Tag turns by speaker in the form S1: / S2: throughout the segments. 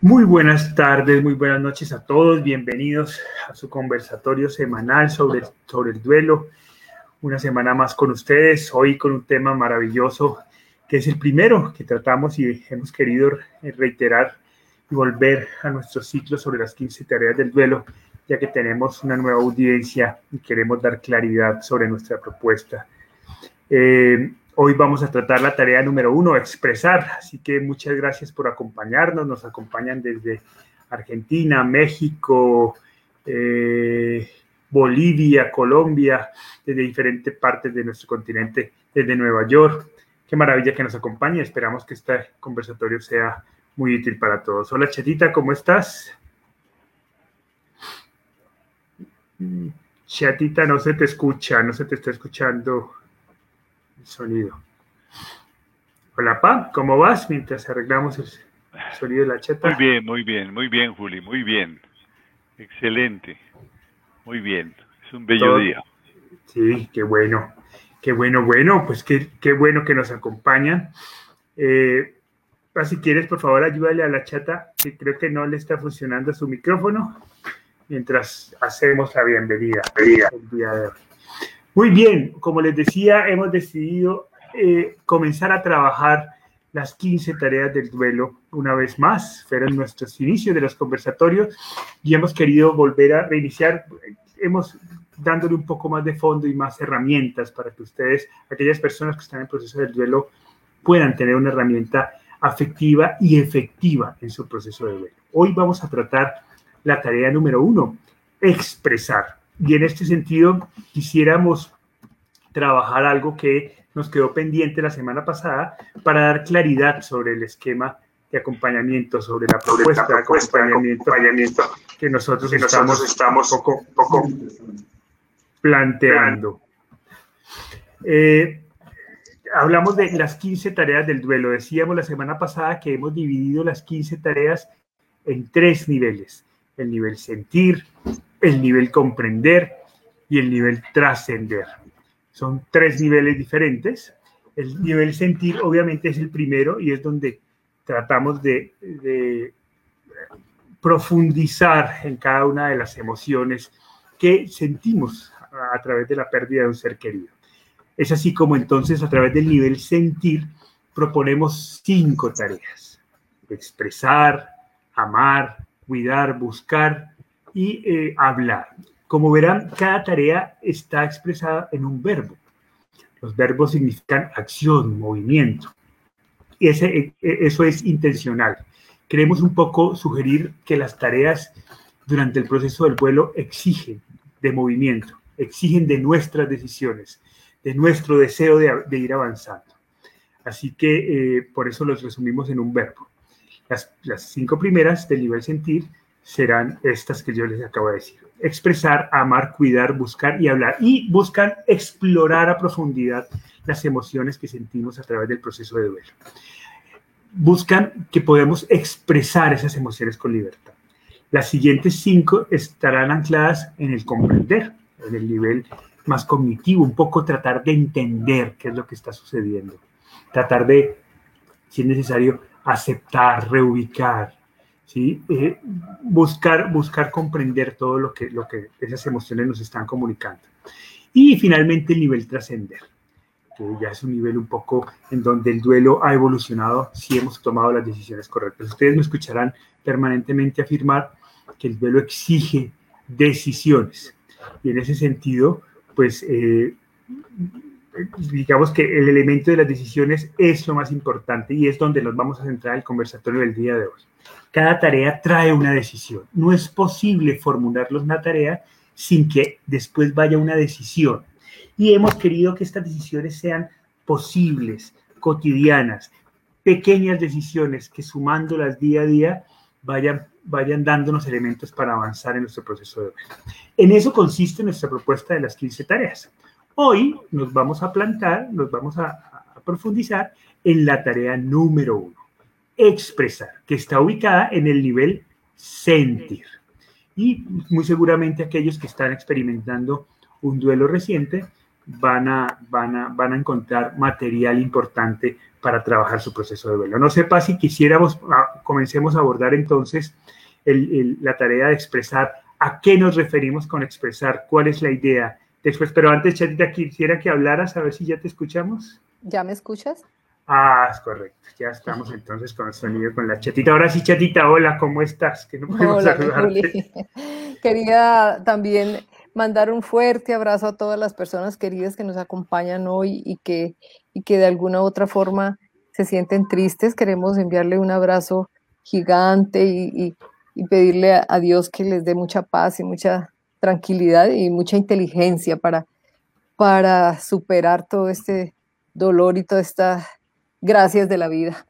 S1: Muy buenas tardes, muy buenas noches a todos. Bienvenidos a su conversatorio semanal sobre, sobre el duelo. Una semana más con ustedes, hoy con un tema maravilloso que es el primero que tratamos y hemos querido reiterar y volver a nuestro ciclo sobre las 15 tareas del duelo, ya que tenemos una nueva audiencia y queremos dar claridad sobre nuestra propuesta. Eh, Hoy vamos a tratar la tarea número uno, expresar. Así que muchas gracias por acompañarnos. Nos acompañan desde Argentina, México, eh, Bolivia, Colombia, desde diferentes partes de nuestro continente, desde Nueva York. Qué maravilla que nos acompañe. Esperamos que este conversatorio sea muy útil para todos. Hola Chatita, ¿cómo estás? Chatita, no se te escucha, no se te está escuchando sonido. Hola, Pa, ¿cómo vas mientras arreglamos el sonido de la cheta?
S2: Muy bien, muy bien, muy bien, Juli, muy bien. Excelente. Muy bien. Es un bello día.
S1: Sí, qué bueno. Qué bueno, bueno, pues qué, qué bueno que nos acompañan. Eh, si quieres, por favor, ayúdale a la chata, que creo que no le está funcionando su micrófono, mientras hacemos la bienvenida el día de hoy. Muy bien, como les decía, hemos decidido eh, comenzar a trabajar las 15 tareas del duelo una vez más. Fueron nuestros inicios de los conversatorios y hemos querido volver a reiniciar. Hemos dándole un poco más de fondo y más herramientas para que ustedes, aquellas personas que están en proceso del duelo, puedan tener una herramienta afectiva y efectiva en su proceso de duelo. Hoy vamos a tratar la tarea número uno, expresar. Y en este sentido, quisiéramos trabajar algo que nos quedó pendiente la semana pasada para dar claridad sobre el esquema de acompañamiento, sobre la propuesta, de, acompañamiento, que nosotros, estamos, estamos poco, poco planteando. Eh, hablamos de las 15 tareas del duelo. Decíamos la semana pasada que hemos dividido las 15 tareas en tres niveles. El nivel sentir, el nivel comprender y el nivel trascender. Son tres niveles diferentes. El nivel sentir obviamente es el primero y es donde tratamos de, profundizar en cada una de las emociones que sentimos a través de la pérdida de un ser querido. Es así como entonces a través del nivel sentir proponemos cinco tareas. Expresar, amar, cuidar, buscar y eh, hablar. Como verán, cada tarea está expresada en un verbo. Los verbos significan acción, movimiento. Y ese, e, e, eso es intencional. Queremos un poco sugerir que las tareas durante el proceso del vuelo exigen de movimiento, exigen de nuestras decisiones, de nuestro deseo de, ir avanzando. Así que eh, por eso los resumimos en un verbo. Las, las cinco primeras del nivel sentir serán estas que yo les acabo de decir. Expresar, amar, cuidar, buscar y hablar. Y buscan explorar a profundidad las emociones que sentimos a través del proceso de duelo. Buscan que podamos expresar esas emociones con libertad. Las siguientes cinco estarán ancladas en el comprender, en el nivel más cognitivo, un poco tratar de entender qué es lo que está sucediendo. Tratar de, si es necesario, aceptar, reubicar, ¿sí? Eh, buscar, buscar comprender todo lo que, lo que esas emociones nos están comunicando. Y finalmente el nivel trascender, que ya es un nivel un poco en donde el duelo ha evolucionado si hemos tomado las decisiones correctas. Ustedes me escucharán permanentemente afirmar que el duelo exige decisiones. Y en ese sentido, pues eh, digamos que el elemento de las decisiones es lo más importante y es donde nos vamos a centrar el conversatorio del día de hoy. Cada tarea trae una decisión. No es posible formularlos una tarea sin que después vaya una decisión. Y hemos querido que estas decisiones sean posibles, cotidianas, pequeñas decisiones que sumándolas día a día vayan, vayan dándonos elementos para avanzar en nuestro proceso de vida. En eso consiste nuestra propuesta de las 15 tareas. Hoy nos vamos a plantar, nos vamos a, profundizar en la tarea número uno expresar, que está ubicada en el nivel sentir. Y muy seguramente aquellos que están experimentando un duelo reciente van a encontrar material importante para trabajar su proceso de duelo. No sepa si quisiéramos, ah, comencemos a abordar entonces la tarea de expresar a qué nos referimos con expresar, cuál es la idea. Después, pero antes, Chatita, quisiera que hablaras, a ver si ya te escuchamos.
S3: ¿Ya me escuchas?
S1: Ah, es correcto. Ya estamos entonces con el sonido con la chatita. Ahora sí, chatita, hola, ¿cómo estás? Que no podemos hola.
S3: Quería también mandar un fuerte abrazo a todas las personas queridas que nos acompañan hoy y que, y que de alguna u otra forma se sienten tristes. Queremos enviarle un abrazo gigante y, y pedirle a Dios que les dé mucha paz y mucha tranquilidad y mucha inteligencia para, para superar todo este dolor y toda esta gracias de la vida.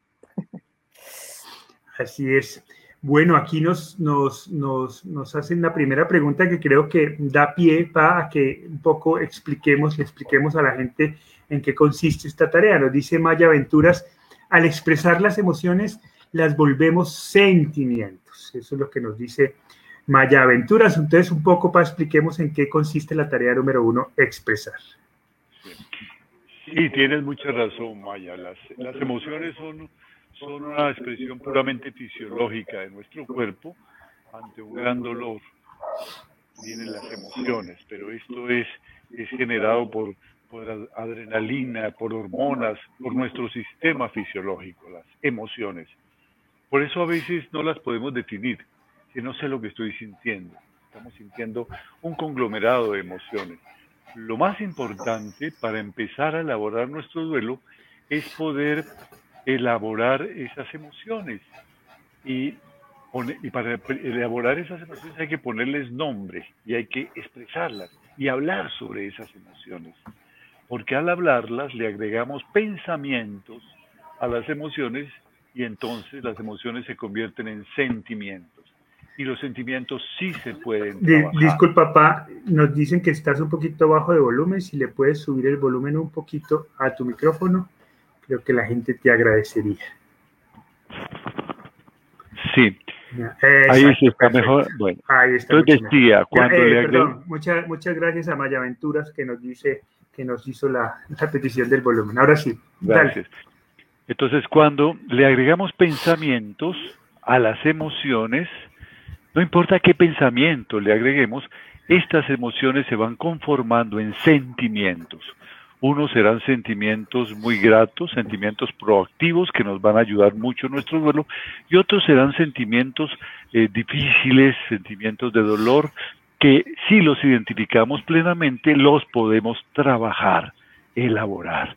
S1: Así es. Bueno, aquí nos, nos, nos, nos, hacen la primera pregunta que creo que da pie para que un poco expliquemos, le expliquemos a la gente en qué consiste esta tarea. Nos dice Maya Aventuras, al expresar las emociones las volvemos sentimientos. Eso es lo que nos dice Maya Aventuras. Entonces, un poco para expliquemos en qué consiste la tarea número uno, expresar.
S2: Sí, tienes mucha razón, Maya. Las, emociones son, son una expresión puramente fisiológica de nuestro cuerpo ante un gran dolor. Vienen las emociones, pero esto es, es generado por, por adrenalina, por hormonas, por nuestro sistema fisiológico, las emociones. Por eso a veces no las podemos definir, si no sé lo que estoy sintiendo. Estamos sintiendo un conglomerado de emociones. Lo más importante para empezar a elaborar nuestro duelo es poder elaborar esas emociones. Y, para elaborar esas emociones hay que ponerles nombre y hay que expresarlas y hablar sobre esas emociones. Porque al hablarlas le agregamos pensamientos a las emociones y entonces las emociones se convierten en sentimientos y los sentimientos sí se pueden trabajar.
S1: Disculpa, papá, nos dicen que estás un poquito bajo de volumen, si le puedes subir el volumen un poquito a tu micrófono, creo que la gente te agradecería.
S2: Sí. Ahí sí está mejor. Bueno,
S1: Ahí está
S2: entonces decía, cuando
S1: eh, le perdón, muchas, muchas gracias a Maya Aventuras que nos dice que nos hizo la, la petición del volumen. Ahora sí.
S2: Gracias. Entonces, cuando le agregamos pensamientos a las emociones, no importa qué pensamiento le agreguemos, estas emociones se van conformando en sentimientos. Unos serán sentimientos muy gratos, sentimientos proactivos que nos van a ayudar mucho en nuestro duelo, y otros serán sentimientos eh, difíciles, sentimientos de dolor, que si los identificamos plenamente, los podemos trabajar, elaborar.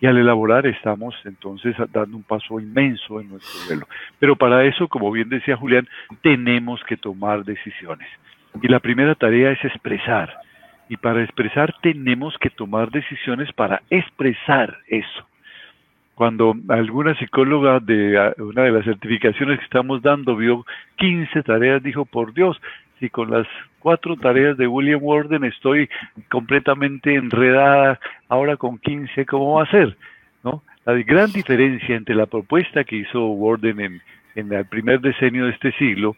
S2: Y al elaborar estamos entonces dando un paso inmenso en nuestro duelo. Pero para eso, como bien decía Julián, tenemos que tomar decisiones. Y la primera tarea es expresar. Y para expresar tenemos que tomar decisiones para expresar eso. Cuando alguna psicóloga de una de las certificaciones que estamos dando vio 15 tareas, dijo, por Dios, si con las cuatro tareas de William Warden estoy completamente enredada, ahora con 15, ¿cómo va a ser? ¿No? La gran diferencia entre la propuesta que hizo Warden en, en el primer decenio de este siglo,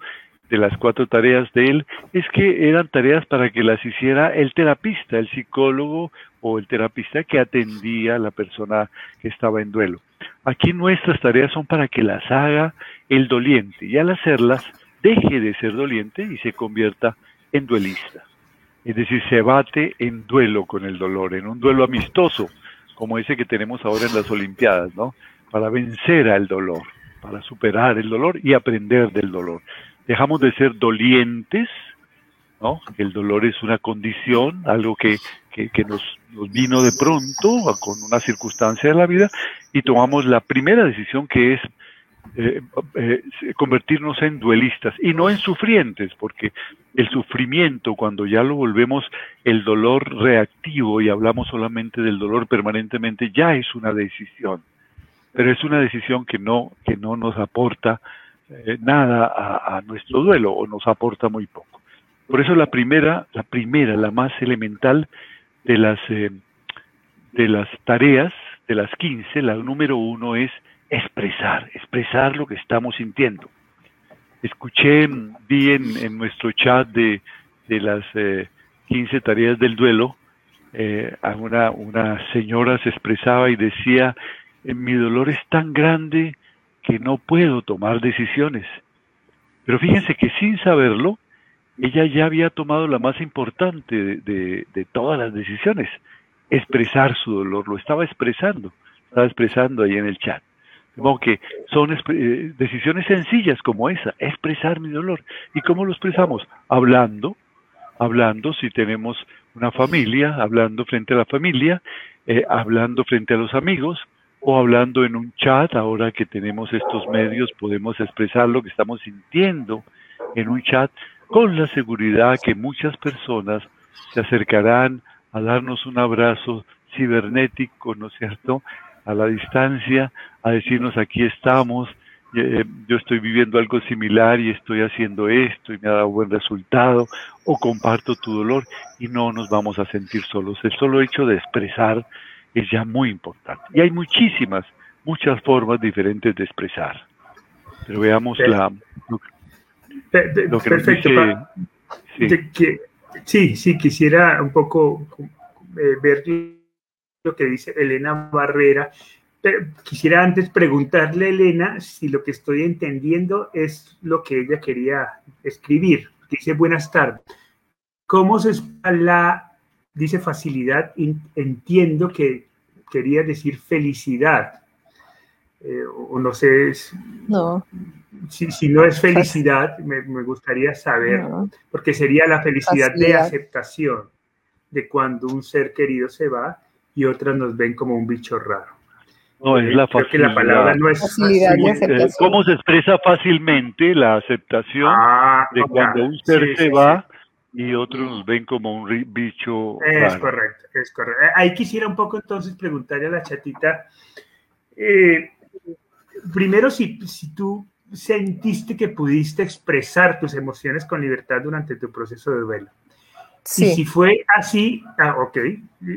S2: de las cuatro tareas de él, es que eran tareas para que las hiciera el terapista, el psicólogo o el terapista que atendía a la persona que estaba en duelo. Aquí nuestras tareas son para que las haga el doliente y al hacerlas deje de ser doliente y se convierta en duelista. Es decir, se bate en duelo con el dolor, en un duelo amistoso, como ese que tenemos ahora en las Olimpiadas, ¿no? Para vencer al dolor, para superar el dolor y aprender del dolor. Dejamos de ser dolientes, ¿no? El dolor es una condición, algo que, que, nos, nos vino de pronto con una circunstancia de la vida y tomamos la primera decisión que es eh, eh, convertirnos en duelistas y no en sufrientes, porque el sufrimiento, cuando ya lo volvemos el dolor reactivo y hablamos solamente del dolor permanentemente, ya es una decisión, pero es una decisión que no, que no nos aporta eh, nada a, nuestro duelo o nos aporta muy poco. Por eso la primera, la primera, la más elemental de las, de las tareas, de las 15, la número uno es expresar, expresar lo que estamos sintiendo. Escuché, vi en, nuestro chat de, las 15 eh, tareas del duelo eh, una, una señora se expresaba y decía, eh, mi dolor es tan grande que no puedo tomar decisiones. Pero fíjense que sin saberlo, ella ya había tomado la más importante de, de, todas las decisiones, expresar su dolor, lo estaba expresando, estaba expresando ahí en el chat. Como que son eh, decisiones sencillas como esa, expresar mi dolor. ¿Y cómo lo expresamos? Hablando, hablando si tenemos una familia, hablando frente a la familia, eh, hablando frente a los amigos o hablando en un chat, ahora que tenemos estos medios podemos expresar lo que estamos sintiendo en un chat con la seguridad que muchas personas se acercarán a darnos un abrazo cibernético, ¿no es cierto?, a la distancia, a decirnos aquí estamos, eh, yo estoy viviendo algo similar y estoy haciendo esto y me ha dado buen resultado, o comparto tu dolor y no nos vamos a sentir solos. El solo hecho de expresar es ya muy importante. Y hay muchísimas, muchas formas diferentes de expresar. Pero veamos la...
S1: Lo, que Perfecto. sí. sí, sí, quisiera un poco eh, ver lo que dice Elena Barrera quisiera antes preguntarle, Elena, si lo que estoy entendiendo es lo que ella quería escribir. Dice, buenas tardes. ¿Cómo se la, dice facilidad? Entiendo que quería decir felicidad. Eh, o no sé,
S3: no.
S1: Si, no es felicidad, me, gustaría saber, porque sería la felicidad de aceptación de cuando un ser querido se va y otras nos ven como un bicho raro.
S2: No, es la facilidad.
S1: la palabra no es
S3: facilidad
S2: eh, ¿Cómo se expresa fácilmente la aceptación ah, de cuando un ser se va y otros nos ven como un bicho?
S1: Es correcto, es correcto. Eh, ahí quisiera un poco entonces preguntarle a la chatita, eh, primero si, si tú sentiste que pudiste expresar tus emociones con libertad durante tu proceso de duelo. Sí. Y si fue así, ah, ok,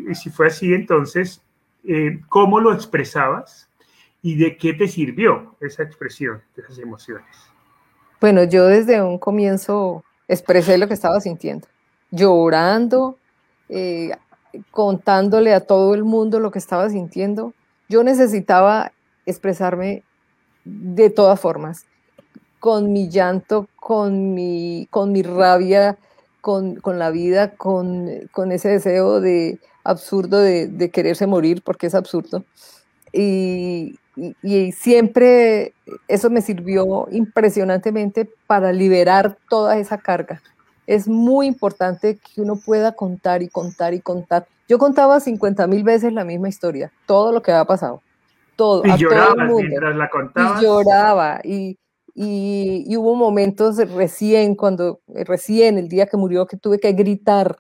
S1: y si fue así, entonces, eh, cómo lo expresabas y de qué te sirvió esa expresión de esas emociones.
S3: Bueno, yo desde un comienzo expresé lo que estaba sintiendo, llorando, eh, contándole a todo el mundo lo que estaba sintiendo. Yo necesitaba expresarme de todas formas, con mi llanto, con mi, con mi rabia, con, con la vida, con, con ese deseo de absurdo de, quererse morir, porque es absurdo. Y, siempre eso me sirvió impresionantemente para liberar toda esa carga. Es muy importante que uno pueda contar y contar y contar. Yo contaba 50 mil veces la misma historia, todo lo que había pasado, todo.
S1: Y lloraba mientras la contabas.
S3: Y lloraba. Y, y, hubo momentos recién, cuando, recién, el día que murió, que tuve que gritar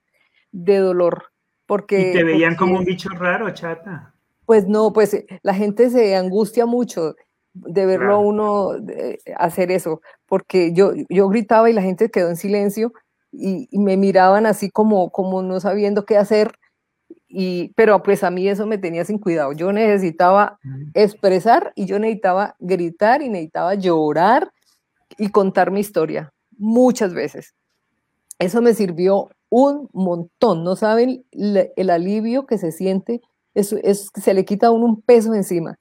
S3: de dolor porque,
S1: ¿Y te veían como un bicho raro, chata?
S3: Pues no, pues eh, la gente se angustia mucho de verlo a uno hacer eso, porque yo, yo gritaba y la gente quedó en silencio y, me miraban así como, como no sabiendo qué hacer, y, pero pues a mí eso me tenía sin cuidado. Yo necesitaba expresar y yo necesitaba gritar y necesitaba llorar y contar mi historia muchas veces. Eso me sirvió un montón. No saben el alivio que se siente. Es, es, se le quita a uno un peso encima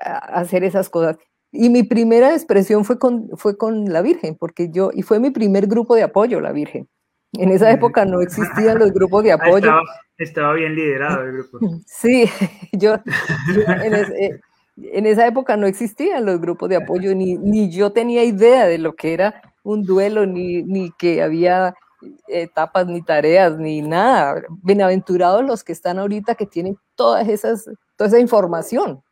S3: a hacer esas cosas. Y mi primera expresión fue con, fue con la Virgen, porque yo, y fue mi primer grupo de apoyo, la Virgen. En esa época no existían los grupos de apoyo.
S1: Estaba, bien liderado el grupo.
S3: Sí, yo, eh, en, esa época no existían los grupos de apoyo, ni, ni yo tenía idea de lo que era un duelo, ni, ni que había etapas, ni tareas, ni nada. Bienaventurados los que están ahorita que tienen todas esas, toda esa información.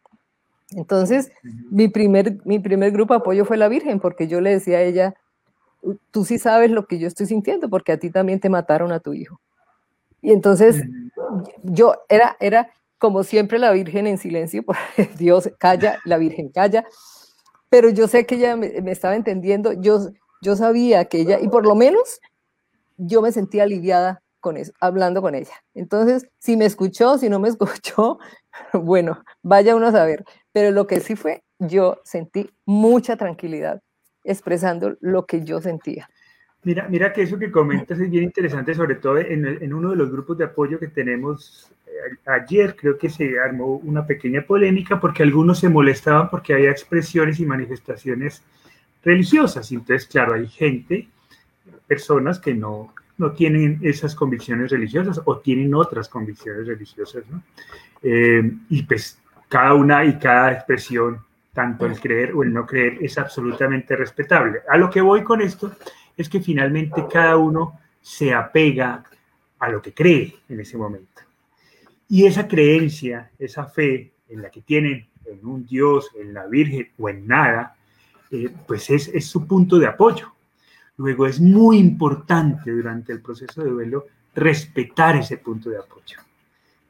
S3: Entonces, mi primer, mi primer grupo de apoyo fue la Virgen, porque yo le decía a ella, tú sí sabes lo que yo estoy sintiendo, porque a ti también te mataron a tu hijo. Y entonces, yo era, era como siempre la Virgen en silencio, Dios calla, la Virgen calla, pero yo sé que ella me, me estaba entendiendo, yo, yo sabía que ella, y por lo menos yo me sentí aliviada con eso, hablando con ella. Entonces, si me escuchó, si no me escuchó, bueno, vaya uno a saber. Pero lo que sí fue, yo sentí mucha tranquilidad expresando lo que yo sentía.
S1: Mira, mira que eso que comentas es bien interesante, sobre todo en, en uno de los grupos de apoyo que tenemos eh, ayer, creo que se armó una pequeña polémica porque algunos se molestaban porque había expresiones y manifestaciones religiosas. Entonces, claro, hay gente, personas que no, no tienen esas convicciones religiosas o tienen otras convicciones religiosas, ¿no? Eh, y pues cada una y cada expresión, tanto el creer o el no creer, es absolutamente respetable. A lo que voy con esto es que finalmente cada uno se apega a lo que cree en ese momento. Y esa creencia, esa fe en la que tienen en un Dios, en la Virgen o en nada, eh, pues es, es su punto de apoyo. Luego es muy importante durante el proceso de duelo respetar ese punto de apoyo,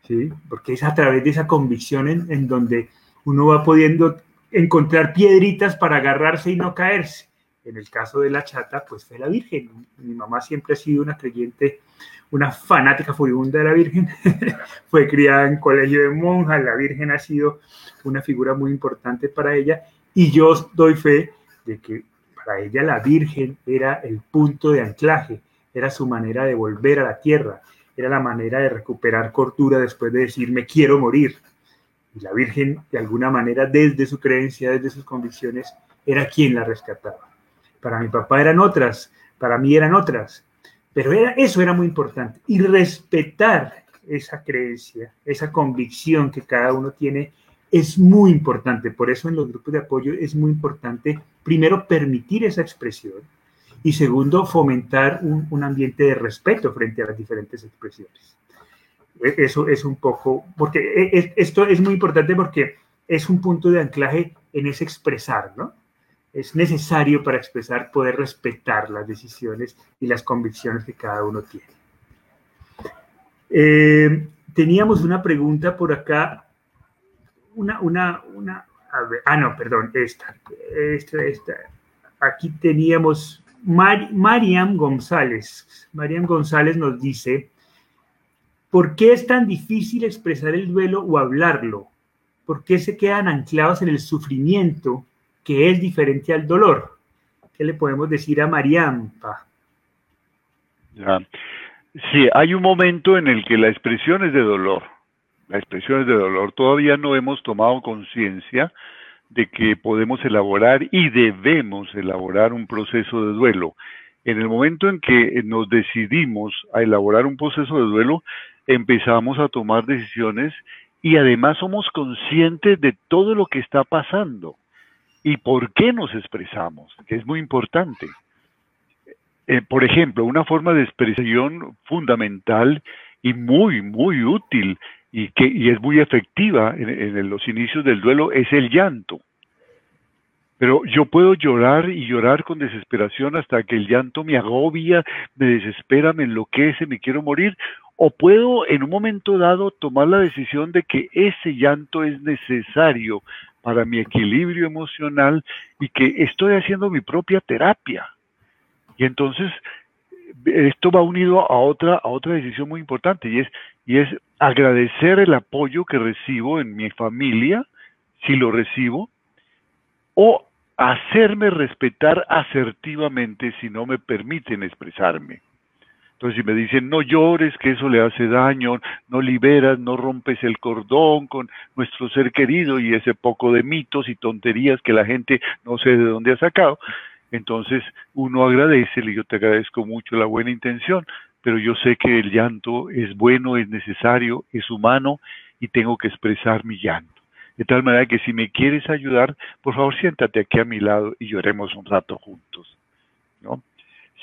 S1: ¿sí? porque es a través de esa convicción en, en donde uno va pudiendo encontrar piedritas para agarrarse y no caerse. En el caso de la chata, pues fue la Virgen. Mi mamá siempre ha sido una creyente, una fanática furibunda de la Virgen. fue criada en colegio de monjas, la Virgen ha sido una figura muy importante para ella y yo doy fe de que para ella la Virgen era el punto de anclaje, era su manera de volver a la tierra, era la manera de recuperar cordura después de decir me quiero morir. Y la Virgen, de alguna manera, desde su creencia, desde sus convicciones, era quien la rescataba para mi papá eran otras, para mí eran otras, pero eso era muy importante. Y respetar esa creencia, esa convicción que cada uno tiene, es muy importante. Por eso en los grupos de apoyo es muy importante, primero, permitir esa expresión y segundo, fomentar un, un ambiente de respeto frente a las diferentes expresiones. E, eso es un poco, porque e, e, esto es muy importante porque es un punto de anclaje en ese expresar, ¿no? Es necesario para expresar, poder respetar las decisiones y las convicciones que cada uno tiene. Eh, teníamos una pregunta por acá, una, una, una, ah, no, perdón, esta, esta, esta. Aquí teníamos Mariam González. Mariam González nos dice, ¿por qué es tan difícil expresar el duelo o hablarlo? ¿Por qué se quedan anclados en el sufrimiento que es diferente al dolor. ¿Qué le podemos decir a Mariampa?
S2: Sí, hay un momento en el que la expresión es de dolor. La expresión es de dolor. Todavía no hemos tomado conciencia de que podemos elaborar y debemos elaborar un proceso de duelo. En el momento en que nos decidimos a elaborar un proceso de duelo, empezamos a tomar decisiones y además somos conscientes de todo lo que está pasando y por qué nos expresamos, que es muy importante. Eh, por ejemplo, una forma de expresión fundamental y muy, muy útil y que y es muy efectiva en, en los inicios del duelo es el llanto. Pero yo puedo llorar y llorar con desesperación hasta que el llanto me agobia, me desespera, me enloquece, me quiero morir. O puedo en un momento dado tomar la decisión de que ese llanto es necesario para mi equilibrio emocional y que estoy haciendo mi propia terapia. Y entonces esto va unido a otra, a otra decisión muy importante y es, y es agradecer el apoyo que recibo en mi familia, si lo recibo, o hacerme respetar asertivamente si no me permiten expresarme. Entonces, si me dicen, no llores, que eso le hace daño, no liberas, no rompes el cordón con nuestro ser querido y ese poco de mitos y tonterías que la gente no sé de dónde ha sacado, entonces uno agradece, yo te agradezco mucho la buena intención, pero yo sé que el llanto es bueno, es necesario, es humano y tengo que expresar mi llanto. De tal manera que si me quieres ayudar, por favor siéntate aquí a mi lado y lloremos un rato juntos. ¿no?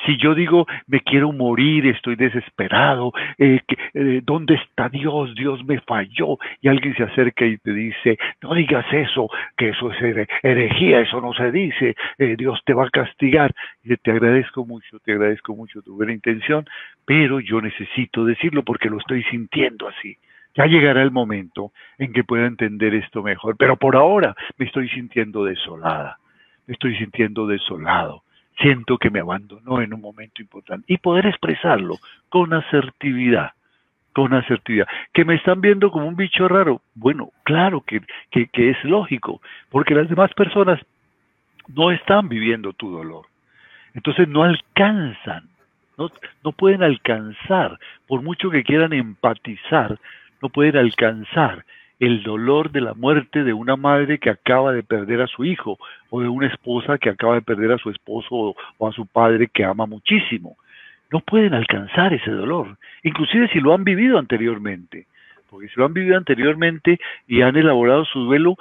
S2: Si yo digo, me quiero morir, estoy desesperado, eh, eh, ¿dónde está Dios? Dios me falló. Y alguien se acerca y te dice, no digas eso, que eso es herejía, eso no se dice, eh, Dios te va a castigar. Y te agradezco mucho, te agradezco mucho tu buena intención, pero yo necesito decirlo porque lo estoy sintiendo así. Ya llegará el momento en que pueda entender esto mejor, pero por ahora me estoy sintiendo desolada, me estoy sintiendo desolado siento que me abandonó en un momento importante y poder expresarlo con asertividad, con asertividad. Que me están viendo como un bicho raro. Bueno, claro que, que, es lógico, porque las demás personas no están viviendo tu dolor. Entonces no alcanzan, no, no pueden alcanzar, por mucho que quieran empatizar, no pueden alcanzar el dolor de la muerte de una madre que acaba de perder a su hijo o de una esposa que acaba de perder a su esposo o, a su padre que ama muchísimo. No pueden alcanzar ese dolor, inclusive si lo han vivido anteriormente, porque si lo han vivido anteriormente y han elaborado su duelo,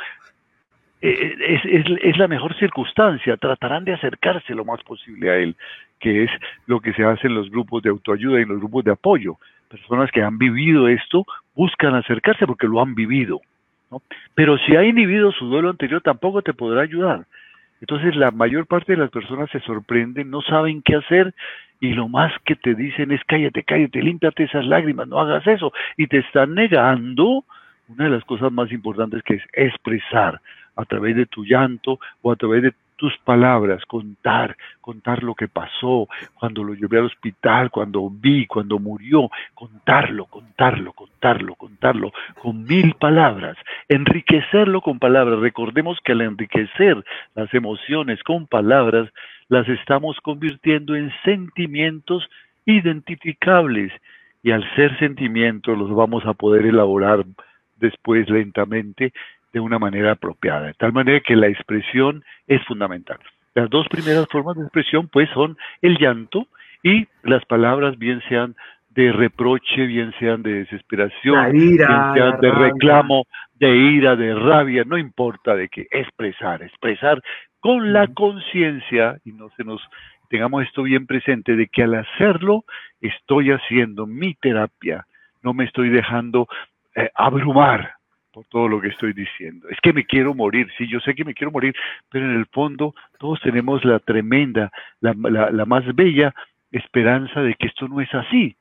S2: eh, es, es, es, la mejor circunstancia, tratarán de acercarse lo más posible a él, que es lo que se hace en los grupos de autoayuda y en los grupos de apoyo. Personas que han vivido esto buscan acercarse porque lo han vivido. ¿no? Pero si ha inhibido su duelo anterior, tampoco te podrá ayudar. Entonces la mayor parte de las personas se sorprenden, no saben qué hacer y lo más que te dicen es cállate, cállate, límpiate esas lágrimas, no hagas eso. Y te están negando una de las cosas más importantes que es expresar a través de tu llanto o a través de tus palabras, contar, contar lo que pasó, cuando lo llevé al hospital, cuando vi, cuando murió, contarlo, contarlo, contarlo, contarlo, con mil palabras, enriquecerlo con palabras. Recordemos que al enriquecer las emociones con palabras, las estamos convirtiendo en sentimientos identificables y al ser sentimientos los vamos a poder elaborar después lentamente de una manera apropiada, de tal manera que la expresión es fundamental. Las dos primeras formas de expresión pues son el llanto y las palabras bien sean de reproche, bien sean de desesperación, bien sean de reclamo, de ira, de rabia, no importa de qué, expresar, expresar con la conciencia y no se nos tengamos esto bien presente de que al hacerlo estoy haciendo mi terapia, no me estoy dejando eh, abrumar todo lo que estoy diciendo. Es que me quiero morir, sí, yo sé que me quiero morir, pero en el fondo todos tenemos la tremenda, la, la, más bella esperanza de que esto no es así.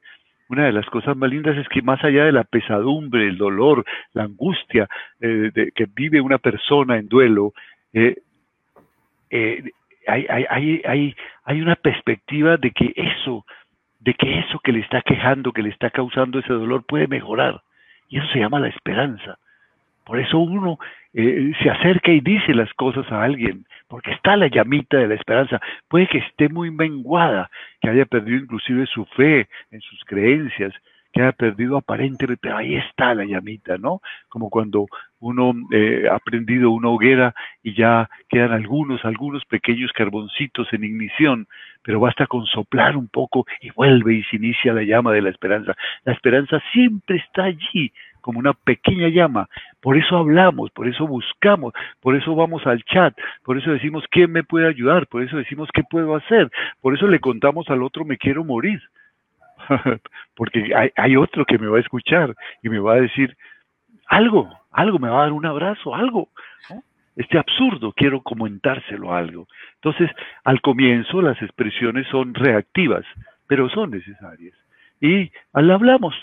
S2: Una de las cosas más lindas es que más allá de la pesadumbre, el dolor, la angustia eh, que vive una persona en duelo, eh, eh, hay, hay, hay, hay una perspectiva de que eso, de que eso que le está quejando, que le está causando ese dolor puede mejorar. Y eso se llama la esperanza. Por eso uno eh, se acerca y dice las cosas a alguien, porque está la llamita de la esperanza. Puede que esté muy menguada, que haya perdido inclusive su fe en sus creencias, que haya perdido aparentemente, pero ahí está la llamita, ¿no? Como cuando uno eh, ha prendido una hoguera y ya quedan algunos, algunos pequeños carboncitos en ignición, pero basta con soplar un poco y vuelve y se inicia la llama de la esperanza. La esperanza siempre está allí, como una pequeña llama. Por eso hablamos, por eso buscamos, por eso vamos al chat, por eso decimos quién me puede ayudar, por eso decimos qué puedo hacer, por eso le contamos al otro me quiero morir. Porque hay, otro que me va a escuchar y me va a decir algo, algo, me va a dar un abrazo, algo. Este absurdo, quiero comentárselo algo. Entonces, al comienzo las expresiones son reactivas, pero son necesarias. Y al hablamos,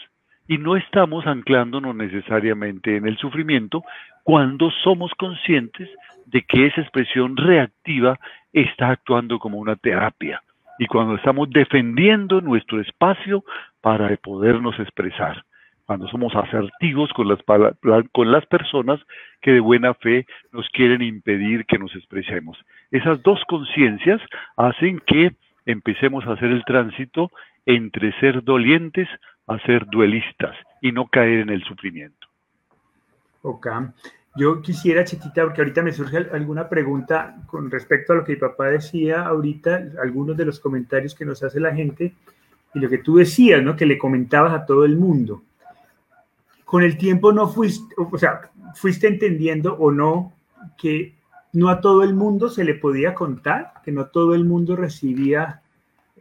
S2: y no estamos anclándonos necesariamente en el sufrimiento cuando somos conscientes de que esa expresión reactiva está actuando como una terapia y cuando estamos defendiendo nuestro espacio para podernos expresar, cuando somos asertivos con las, con las personas que de buena fe nos quieren impedir que nos expresemos. Esas dos conciencias hacen que empecemos a hacer el tránsito entre ser dolientes a ser duelistas y no caer en el sufrimiento.
S1: Ok. Yo quisiera, Chetita, porque ahorita me surge alguna pregunta con respecto a lo que mi papá decía ahorita, algunos de los comentarios que nos hace la gente y lo que tú decías, ¿no? Que le comentabas a todo el mundo. Con el tiempo no fuiste, o sea, fuiste entendiendo o no que no a todo el mundo se le podía contar, que no todo el mundo recibía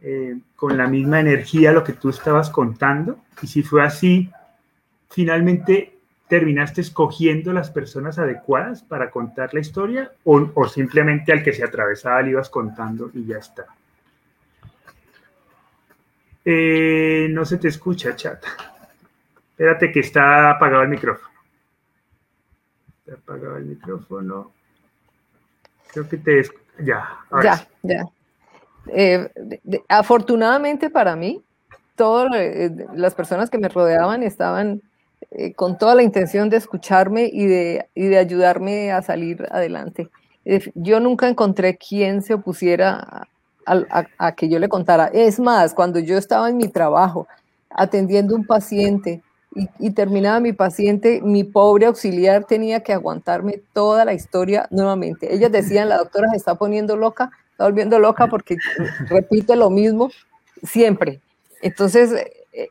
S1: eh, con la misma energía lo que tú estabas contando. Y si fue así, finalmente terminaste escogiendo las personas adecuadas para contar la historia o, simplemente al que se atravesaba le ibas contando y ya está. Eh, no se te escucha, chat. Espérate que está apagado el micrófono. Está apagado el micrófono. Creo que te... Ya,
S3: ya, ya. Eh, afortunadamente para mí, todas eh, las personas que me rodeaban estaban eh, con toda la intención de escucharme y de, y de ayudarme a salir adelante. Yo nunca encontré quien se opusiera a, que yo le contara. Es más, cuando yo estaba en mi trabajo atendiendo un paciente y, terminaba mi paciente, mi pobre auxiliar tenía que aguantarme toda la historia nuevamente. Ellas decían, la doctora se está poniendo loca, está volviendo loca porque repite lo mismo siempre. Entonces,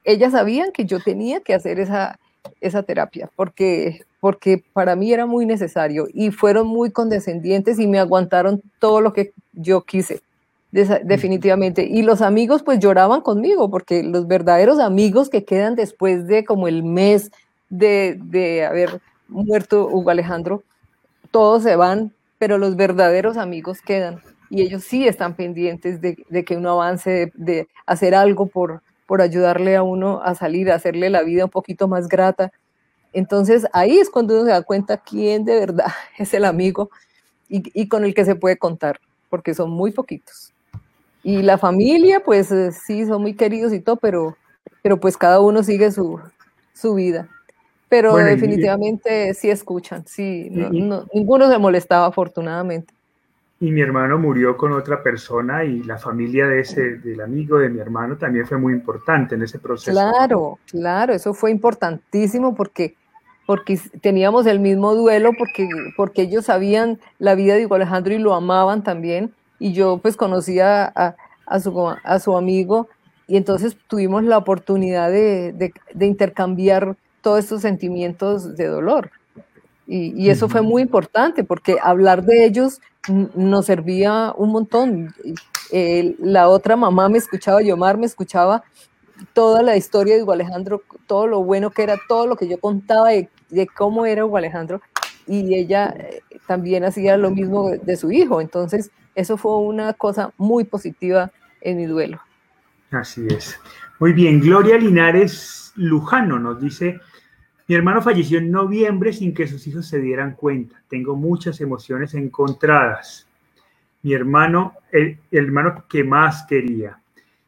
S3: ellas sabían que yo tenía que hacer esa, esa terapia porque, porque para mí era muy necesario y fueron muy condescendientes y me aguantaron todo lo que yo quise definitivamente. Y los amigos pues lloraban conmigo, porque los verdaderos amigos que quedan después de como el mes de, de haber muerto Hugo Alejandro, todos se van, pero los verdaderos amigos quedan. Y ellos sí están pendientes de, de que uno avance, de, hacer algo por, por ayudarle a uno a salir, a hacerle la vida un poquito más grata. Entonces ahí es cuando uno se da cuenta quién de verdad es el amigo y, y con el que se puede contar, porque son muy poquitos. Y la familia, pues eh, sí, son muy queridos y todo, pero, pero pues cada uno sigue su, su vida. Pero definitivamente sí escuchan, sí, ninguno se molestaba afortunadamente.
S1: Y mi hermano murió con otra persona y la familia de ese, del amigo de mi hermano también fue muy importante en ese proceso.
S3: Claro, claro, eso fue importantísimo porque, porque teníamos el mismo duelo, porque, porque ellos sabían la vida de Hugo Alejandro y lo amaban también y yo pues conocía a, su, a su amigo y entonces tuvimos la oportunidad de, de, intercambiar todos estos sentimientos de dolor. Y, y, eso fue muy importante porque hablar de ellos nos servía un montón. la otra mamá me escuchaba, Yomar me escuchaba toda la historia de Hugo Alejandro, todo lo bueno que era, todo lo que yo contaba de, de cómo era Hugo Alejandro, y ella eh, también hacía lo mismo de su hijo. Entonces, eso fue una cosa muy positiva en mi duelo.
S1: Así es. Muy bien, Gloria Linares Lujano nos dice, mi hermano falleció en noviembre sin que sus hijos se dieran cuenta. Tengo muchas emociones encontradas. Mi hermano, el, hermano que más quería.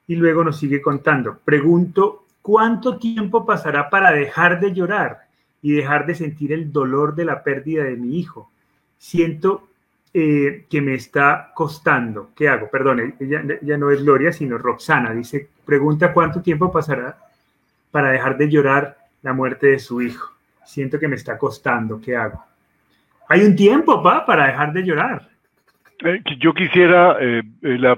S1: Y luego nos sigue contando. Pregunto, ¿cuánto tiempo pasará para dejar de llorar y dejar de sentir el dolor de la pérdida de mi hijo? Siento eh, que me está costando. ¿Qué hago? Perdón, ella, ya no es Gloria, sino Roxana. Dice, pregunta cuánto tiempo pasará para dejar de llorar la muerte de su hijo. Siento que me está costando. ¿Qué hago? Hay un tiempo, pa, para dejar de llorar.
S2: Eh, yo quisiera eh, ver la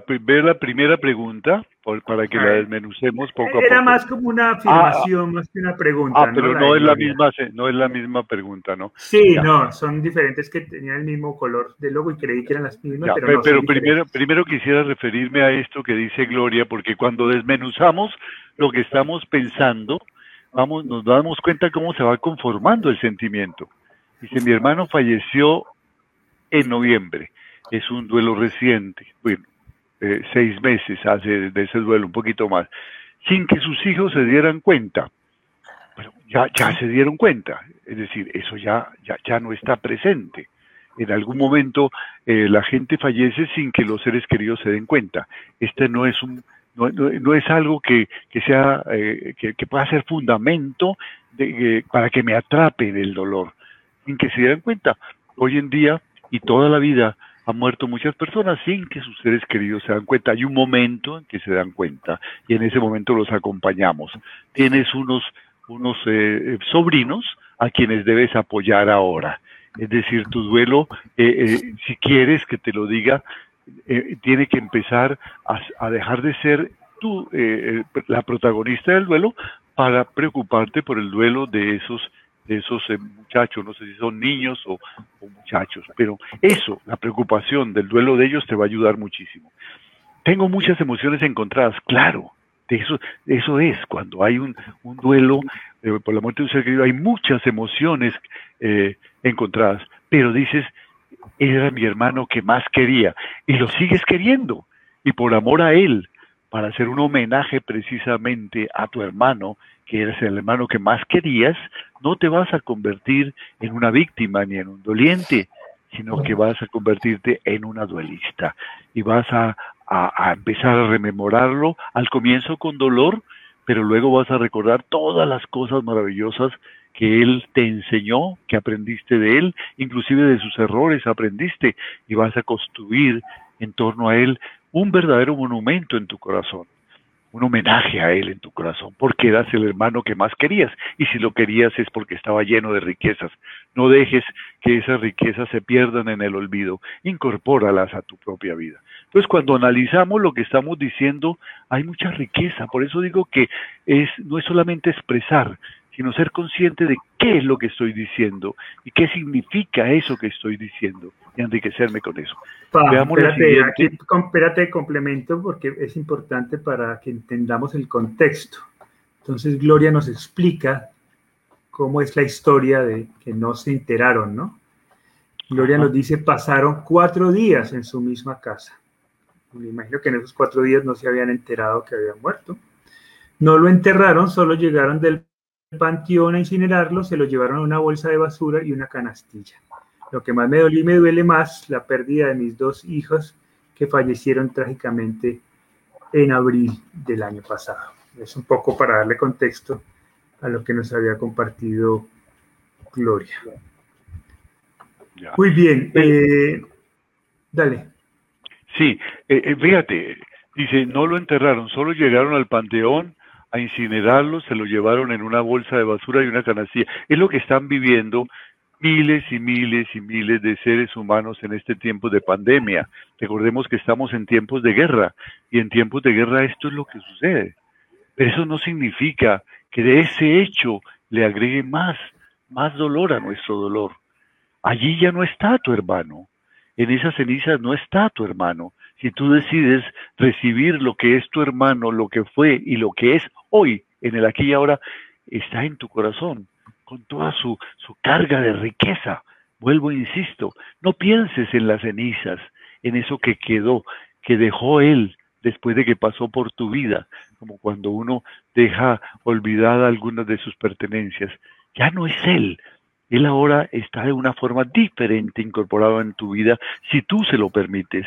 S2: primera pregunta para que la desmenucemos poco a poco.
S1: Era más como una ah, afirmación, más que una pregunta.
S2: Ah, pero no, es la misma, no es la misma pregunta, ¿no?
S1: Sí, no, son diferentes que tenían el mismo color de logo y creí que eran las mismas, pero, no,
S2: pero primero, primero quisiera referirme a esto que dice Gloria, porque cuando desmenuzamos lo que estamos pensando, vamos, nos damos cuenta cómo se va conformando el sentimiento. Dice, mi hermano falleció en noviembre, es un duelo reciente. Bueno, eh, seis meses hace de ese duelo, un poquito más, sin que sus hijos se dieran cuenta. Pero ya, ya se dieron cuenta, es decir, eso ya, ya, ya no está presente. En algún momento eh, la gente fallece sin que los seres queridos se den cuenta. Este no es un, no, es algo que, que sea, eh, que, que, pueda ser fundamento de, para que me atrape en el dolor, sin que se den cuenta. Hoy en día y toda la vida han muerto muchas personas sin que sus seres queridos se dan cuenta. Hay un momento en que se dan cuenta y en ese momento los acompañamos. Tienes unos, unos eh, sobrinos a quienes debes apoyar ahora. Es decir, tu duelo, eh, eh, si quieres que te lo diga, tiene que empezar a, dejar de ser tú la protagonista del duelo para preocuparte por el duelo de esos esos eh, muchachos, no sé si son niños o, muchachos, pero eso, la preocupación del duelo de ellos te va a ayudar muchísimo. Tengo muchas emociones encontradas, claro, eso, eso es, cuando hay un, un duelo eh, por la muerte de un ser querido, hay muchas emociones eh, encontradas, pero dices, era mi hermano que más quería, y lo sigues queriendo, y por amor a él, para hacer un homenaje precisamente a tu hermano, que eres el hermano que más querías, no te vas a convertir en una víctima ni en un doliente, sino que vas a convertirte en una duelista. Y vas a, empezar a rememorarlo al comienzo con dolor, pero luego vas a recordar todas las cosas maravillosas que él te enseñó, que aprendiste de él, inclusive de sus errores aprendiste y vas a construir en torno a él un verdadero monumento en tu corazón un homenaje a él en tu corazón, porque eras el hermano que más querías, y si lo querías es porque estaba lleno de riquezas. No dejes que esas riquezas se pierdan en el olvido, incorpóralas a tu propia vida. Entonces, cuando analizamos lo que estamos diciendo, hay mucha riqueza, por eso digo que es, no es solamente expresar, sino ser consciente de qué es lo que estoy diciendo y qué significa eso que estoy diciendo y enriquecerme con eso.
S1: Veamos espérate, aquí, espérate, complemento porque es importante para que entendamos el contexto. Entonces Gloria nos explica cómo es la historia de que no se enteraron, ¿no? Gloria nos dice, pasaron cuatro días en su misma casa. Me imagino que en esos cuatro días no se habían enterado que había muerto. No lo enterraron, solo llegaron del panteón a incinerarlo, se lo llevaron a una bolsa de basura y una canastilla. Lo que más me dolió y me duele más, la pérdida de mis dos hijos que fallecieron trágicamente en abril del año pasado. Es un poco para darle contexto a lo que nos había compartido Gloria. Muy bien, eh, dale.
S2: Sí, eh, eh, fíjate, dice, no lo enterraron, solo llegaron al panteón a incinerarlo, se lo llevaron en una bolsa de basura y una canastilla. Es lo que están viviendo miles y miles y miles de seres humanos en este tiempo de pandemia. Recordemos que estamos en tiempos de guerra y en tiempos de guerra esto es lo que sucede. Pero eso no significa que de ese hecho le agregue más, más dolor a nuestro dolor. Allí ya no está tu hermano. En esas cenizas no está tu hermano si tú decides recibir lo que es tu hermano, lo que fue y lo que es hoy, en el aquí y ahora, está en tu corazón, con toda su, su carga de riqueza. Vuelvo, insisto, no pienses en las cenizas, en eso que quedó, que dejó él después de que pasó por tu vida, como cuando uno deja olvidada algunas de sus pertenencias. Ya no es él, él ahora está de una forma diferente incorporado en tu vida si tú se lo permites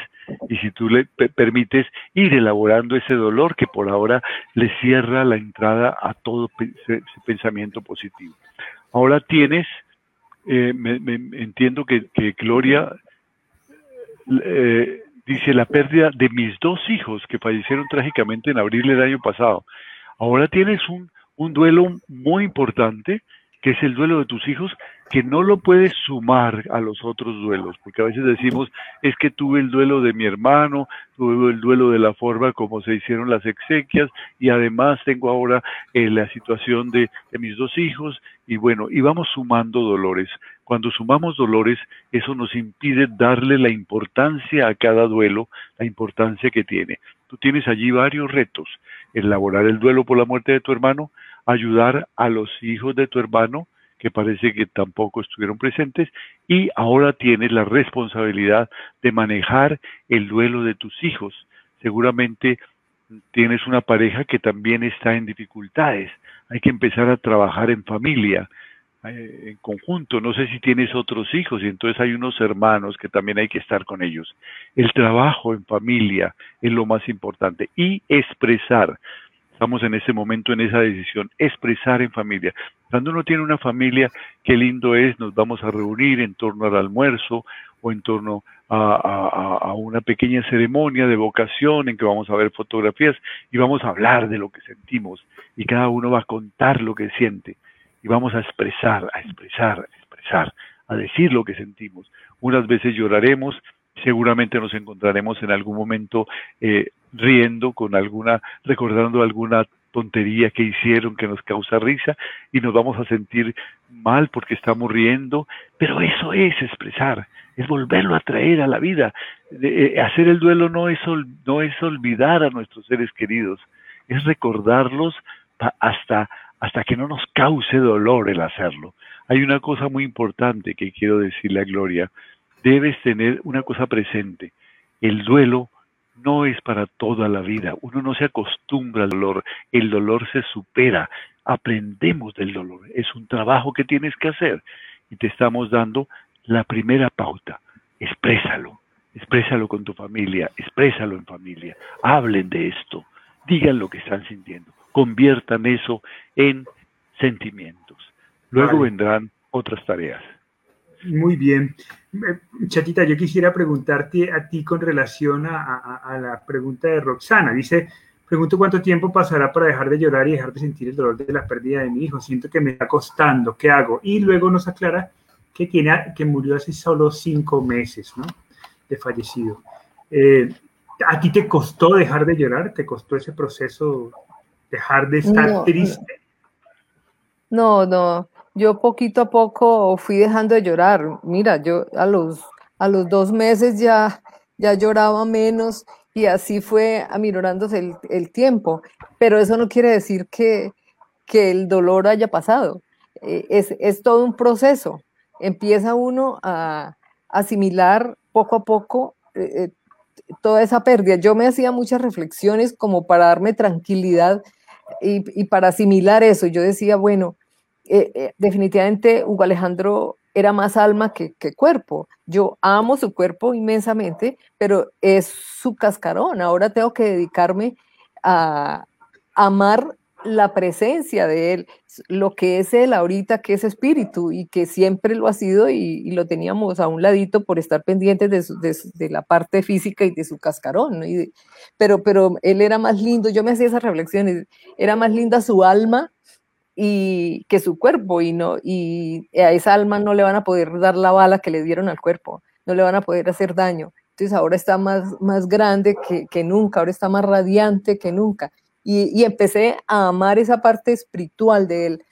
S2: y si tú le permites ir elaborando ese dolor que por ahora le cierra la entrada a todo pensamiento positivo. Ahora tienes, eh, me, entiendo que, Gloria eh, dice la pérdida de mis dos hijos que fallecieron trágicamente en abril del año pasado. Ahora tienes un duelo muy importante que es el duelo de tus hijos, que no lo puedes sumar a los otros duelos, porque a veces decimos, es que tuve el duelo de mi hermano, tuve el duelo de la forma como se hicieron las exequias, y además tengo ahora eh, la situación de, de mis dos hijos, y bueno, y vamos sumando dolores. Cuando sumamos dolores, eso nos impide darle la importancia a cada duelo, la importancia que tiene. Tú tienes allí varios retos, elaborar el duelo por la muerte de tu hermano, ayudar a los hijos de tu hermano, que parece que tampoco estuvieron presentes, y ahora tienes la responsabilidad de manejar el duelo de tus hijos. Seguramente tienes una pareja que también está en dificultades. Hay que empezar a trabajar en familia, eh, en conjunto. No sé si tienes otros hijos y entonces hay unos hermanos que también hay que estar con ellos. El trabajo en familia es lo más importante y expresar. Estamos en ese momento, en esa decisión, expresar en familia. Cuando uno tiene una familia, qué lindo es, nos vamos a reunir en torno al almuerzo o en torno a, una pequeña ceremonia de vocación en que vamos a ver fotografías y vamos a hablar de lo que sentimos y cada uno va a contar lo que siente y vamos a expresar, a expresar, a expresar, a decir lo que sentimos. Unas veces lloraremos, seguramente nos encontraremos en algún momento eh, riendo con alguna, recordando alguna tontería que hicieron que nos causa risa y nos vamos a sentir mal porque estamos riendo, pero eso es expresar, es volverlo a traer a la vida. Eh, hacer el duelo no es, no es olvidar a nuestros seres queridos, es recordarlos hasta, hasta que no nos cause dolor el hacerlo. Hay una cosa muy importante que quiero decirle a Gloria, debes tener una cosa presente, el duelo no es para toda la vida. Uno no se acostumbra al dolor. El dolor se supera. Aprendemos del dolor. Es un trabajo que tienes que hacer. Y te estamos dando la primera pauta. Exprésalo. Exprésalo con tu familia. Exprésalo en familia. Hablen de esto. Digan lo que están sintiendo. Conviertan eso en sentimientos. Luego vendrán otras tareas.
S1: Muy bien. Chatita, yo quisiera preguntarte a ti con relación a, la pregunta de Roxana. Dice, pregunto cuánto tiempo pasará para dejar de llorar y dejar de sentir el dolor de la pérdida de mi hijo. Siento que me está costando, ¿qué hago? Y luego nos aclara que, tiene, que murió hace solo cinco meses, ¿no? De fallecido. Eh, ¿A ti te costó dejar de llorar? ¿Te costó ese proceso, dejar de estar triste?
S3: No, no. Yo poquito a poco fui dejando de llorar. Mira, yo a los, a los dos meses ya, ya lloraba menos y así fue aminorándose el, el tiempo. Pero eso no quiere decir que, que el dolor haya pasado. Eh, es, es todo un proceso. Empieza uno a asimilar poco a poco eh, eh, toda esa pérdida. Yo me hacía muchas reflexiones como para darme tranquilidad y, para asimilar eso. Yo decía, bueno, eh, eh, definitivamente Hugo Alejandro era más alma que, que, cuerpo. Yo amo su cuerpo inmensamente, pero es su cascarón. Ahora tengo que dedicarme a amar la presencia de Él, lo que es Él ahorita, que es espíritu y que siempre lo ha sido y, lo teníamos a un ladito por estar pendientes de, la parte física y de su cascarón. pero, pero Él era más lindo, yo me hacía esas reflexiones, era más linda su alma y que su cuerpo y, no, y a esa alma no le van a poder dar la bala que le dieron al cuerpo, no le van a poder hacer daño. Entonces ahora está más, más grande que, que nunca, ahora está más radiante que nunca y, empecé a amar esa parte espiritual de él.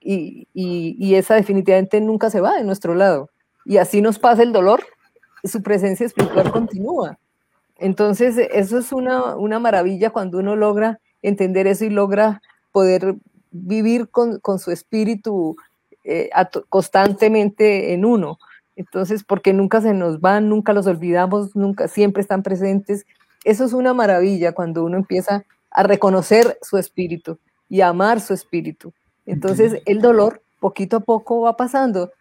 S3: Y, esa definitivamente nunca se va de nuestro lado. Y así nos pasa el dolor, su presencia espiritual continúa. Entonces, eso es una, maravilla cuando uno logra entender eso y logra poder vivir con, su espíritu eh, constantemente en uno. Entonces, porque nunca se nos van, nunca los olvidamos, nunca, siempre están presentes. Eso es una maravilla cuando uno empieza a reconocer su espíritu y a amar su espíritu. Entonces el dolor poquito a poco va pasando.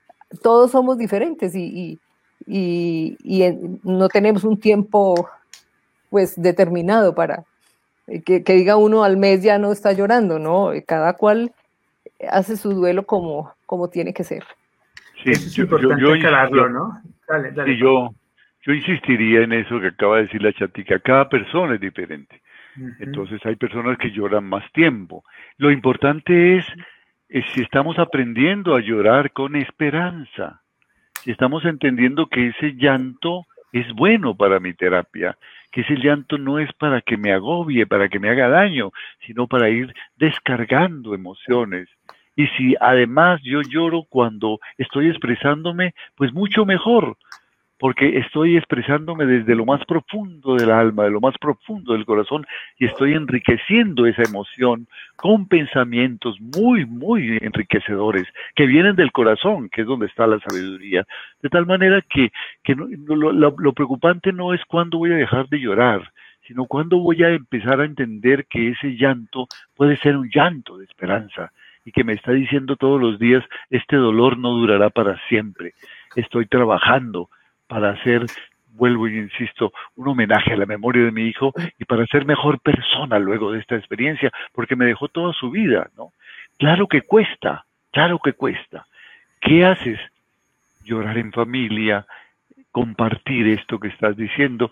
S3: Todos somos diferentes y, no tenemos un tiempo pues determinado para que, diga uno al mes ya no está llorando, ¿no? Cada cual hace su duelo como, como tiene que ser.
S2: Sí, es yo, importante yo, ¿no? Dale, dale. yo, yo insistiría en eso que acaba de decir la chatica. Cada persona es diferente. Entonces hay personas que lloran más tiempo. Lo importante es, si estamos aprendiendo a llorar con esperanza, si estamos entendiendo que ese llanto es bueno para mi terapia, que ese llanto no es para que me agobie, para que me haga daño, sino para ir descargando emociones. Y si además yo lloro cuando estoy expresándome, pues mucho mejor, porque estoy expresándome desde lo más profundo del alma, de lo más profundo del corazón, y estoy enriqueciendo esa emoción con pensamientos muy, muy enriquecedores, que vienen del corazón, que es donde está la sabiduría. De tal manera que, lo, lo preocupante no es cuándo voy a dejar de llorar, sino cuándo voy a empezar a entender que ese llanto puede ser un llanto de esperanza y que me está diciendo todos los días, este dolor no durará para siempre. Estoy trabajando, para hacer, vuelvo y insisto, un homenaje a la memoria de mi hijo y para ser mejor persona luego de esta experiencia, porque me dejó toda su vida, ¿no? Claro que cuesta, claro que cuesta. ¿Qué haces? Llorar en familia, compartir esto que estás diciendo,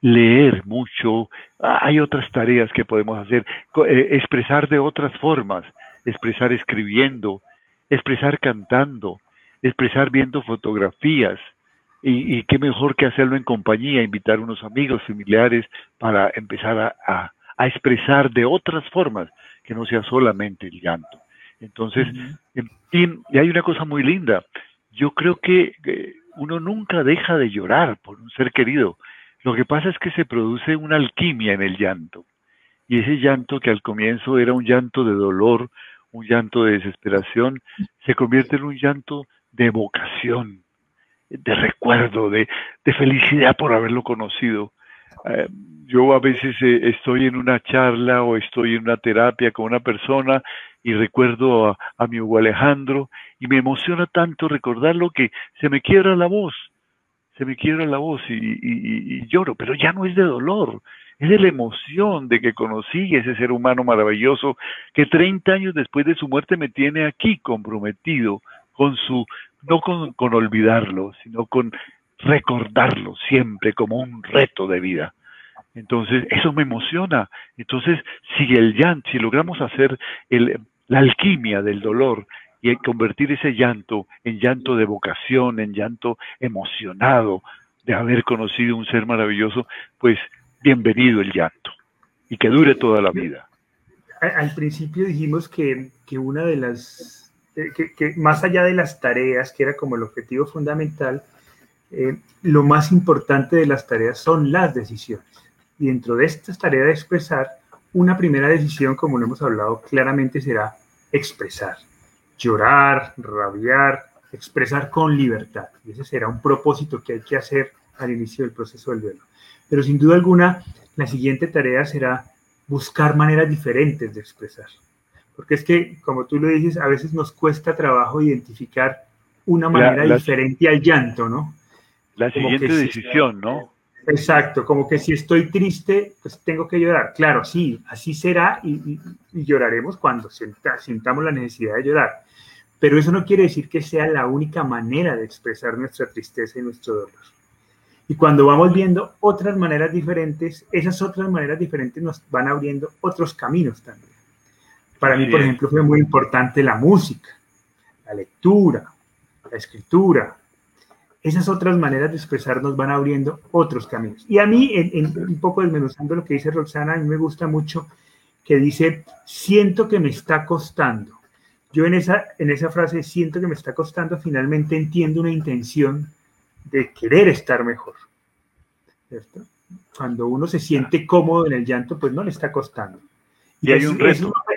S2: leer mucho, hay otras tareas que podemos hacer, eh, expresar de otras formas, expresar escribiendo, expresar cantando, expresar viendo fotografías, y, qué mejor que hacerlo en compañía, invitar a unos amigos, familiares, para empezar a, expresar de otras formas que no sea solamente el llanto. Entonces, y, hay una cosa muy linda. Yo creo que uno nunca deja de llorar por un ser querido. Lo que pasa es que se produce una alquimia en el llanto. Y ese llanto que al comienzo era un llanto de dolor, un llanto de desesperación, se convierte en un llanto de vocación, de recuerdo, de, felicidad por haberlo conocido. Eh, yo a veces eh, estoy en una charla o estoy en una terapia con una persona y recuerdo a, mi Hugo Alejandro y me emociona tanto recordarlo que se me quiebra la voz, se me quiebra la voz y, y lloro, pero ya no es de dolor, es de la emoción de que conocí ese ser humano maravilloso que 30 años después de su muerte me tiene aquí comprometido con su no con, con olvidarlo, sino con recordarlo siempre como un reto de vida. Entonces, eso me emociona. Entonces, si el llanto, si logramos hacer el, la alquimia del dolor y convertir ese llanto en llanto de vocación, en llanto emocionado de haber conocido un ser maravilloso, pues bienvenido el llanto y que dure toda la vida.
S1: Al principio dijimos que, que una de las, que, que, más allá de las tareas, que era como el objetivo fundamental, eh, lo más importante de las tareas son las decisiones. Y dentro de estas tareas de expresar, una primera decisión, como lo hemos hablado claramente, será expresar. Llorar, rabiar, expresar con libertad. Y ese será un propósito que hay que hacer al inicio del proceso del duelo. Pero sin duda alguna, la siguiente tarea será buscar maneras diferentes de expresar. Porque es que, como tú lo dices, a veces nos cuesta trabajo identificar una manera diferente al llanto, ¿no?
S2: La siguiente decisión, ¿no?
S1: Exacto, como que si estoy triste, pues tengo que llorar. Claro, sí, así será y, lloraremos cuando sintamos la necesidad de llorar. Pero eso no quiere decir que sea la única manera de expresar nuestra tristeza y nuestro dolor. Y cuando vamos viendo otras maneras diferentes, esas otras maneras diferentes nos van abriendo otros caminos también. Para mí, por ejemplo, fue muy importante la música, la lectura, la escritura, esas otras maneras de expresarnos van abriendo otros caminos. Y a mí, en, un poco desmenuzando lo que dice Roxana, a mí me gusta mucho que dice, siento que me está costando. Yo en esa, en esa frase, siento que me está costando, finalmente entiendo una intención de querer estar mejor. ¿cierto? Cuando uno se siente cómodo en el llanto, pues no le está costando. Y, hay un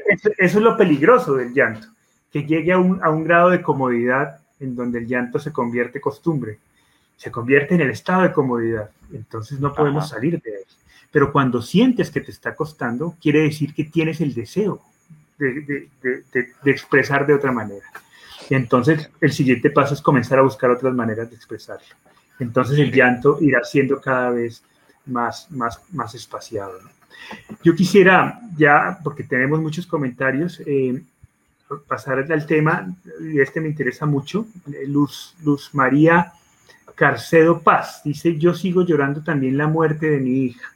S1: Eso, eso, es lo peligroso del llanto, que llegue a un, a un grado de comodidad en donde el llanto se convierte costumbre, se convierte en el estado de comodidad. Entonces no podemos salir de él. Pero cuando sientes que te está costando, quiere decir que tienes el deseo de, expresar de otra manera. Y entonces el siguiente paso es comenzar a buscar otras maneras de expresarlo. Entonces el llanto irá siendo cada vez más, más, más espaciado. Yo quisiera ya, porque tenemos muchos comentarios, eh, pasar al tema, y este me interesa mucho, Luz, Luz María Carcedo Paz, dice, yo sigo llorando también la muerte de mi hija.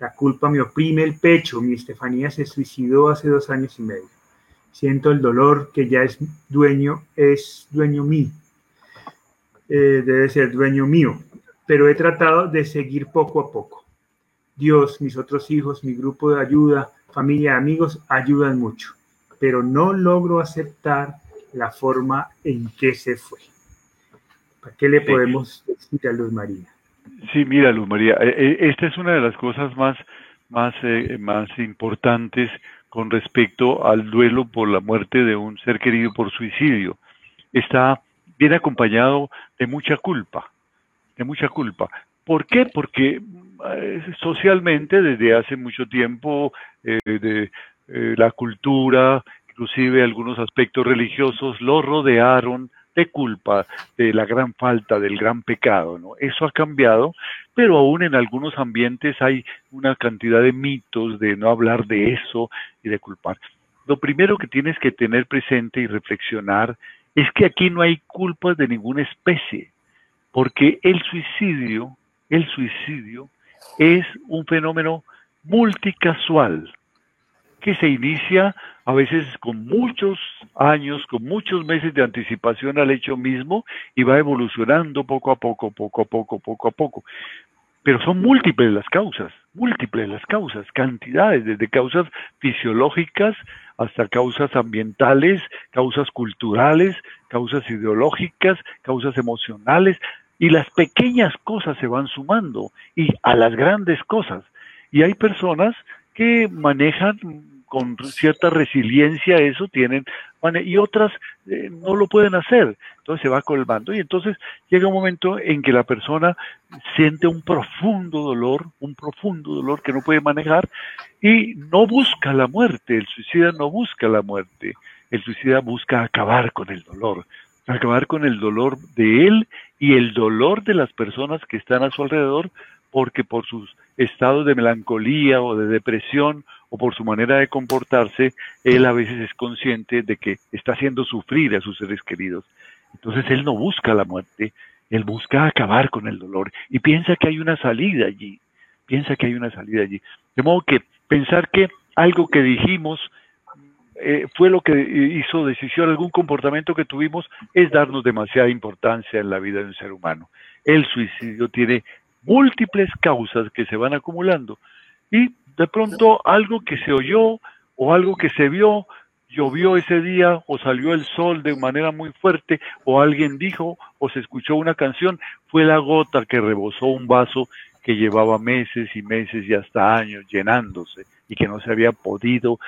S1: La culpa me oprime el pecho, mi Estefanía se suicidó hace dos años y medio. Siento el dolor que ya es dueño, es dueño mío. Eh, debe ser dueño mío, pero he tratado de seguir poco a poco. Dios, mis otros hijos, mi grupo de ayuda, familia, amigos, ayudan mucho pero no logro aceptar la forma en que se fue. ¿Para qué le podemos decir a Luz María?
S2: Sí, mira, Luz María, eh, eh, esta es una de las cosas más, más, eh, más importantes con respecto al duelo por la muerte de un ser querido por suicidio. Está bien acompañado de mucha culpa, de mucha culpa. ¿Por qué? Porque socialmente desde hace mucho tiempo de, eh, la cultura, inclusive algunos aspectos religiosos, lo rodearon de culpa de la gran falta, del gran pecado. ¿no? Eso ha cambiado, pero aún en algunos ambientes hay una cantidad de mitos de no hablar de eso y de culpar. Lo primero que tienes que tener presente y reflexionar es que aquí no hay culpas de ninguna especie, porque el suicidio, el suicidio es un fenómeno multicasual que se inicia a veces con muchos años, con muchos meses de anticipación al hecho mismo y va evolucionando poco a poco, poco a poco, poco a poco. Pero son múltiples las causas, múltiples las causas, cantidades, desde causas fisiológicas hasta causas ambientales, causas culturales, causas ideológicas, causas emocionales, y las pequeñas cosas se van sumando y a las grandes cosas. Y hay personas que manejan con cierta resiliencia eso tienen y otras eh, no lo pueden hacer. Entonces se va colmando. Y entonces llega un momento en que la persona siente un profundo dolor un profundo dolor que no puede manejar y no busca la muerte. El suicida no busca la muerte. El suicida busca acabar con el dolor. Acabar con el dolor de él y el dolor de las personas que están a su alrededor porque por sus estados de melancolía o de depresión o por su manera de comportarse, él a veces es consciente de que está haciendo sufrir a sus seres queridos. Entonces él no busca la muerte, él busca acabar con el dolor y piensa que hay una salida allí, piensa que hay una salida allí. De modo que pensar que algo que dijimos eh, fue lo que hizo decisión, algún comportamiento que tuvimos, es darnos demasiada importancia en la vida de un ser humano. El suicidio tiene múltiples causas que se van acumulando y de pronto algo que se oyó o algo que se vio, llovió ese día o salió el sol de manera muy fuerte o alguien dijo o se escuchó una canción, fue la gota que rebosó un vaso que llevaba meses y meses y hasta años llenándose y que no se había podido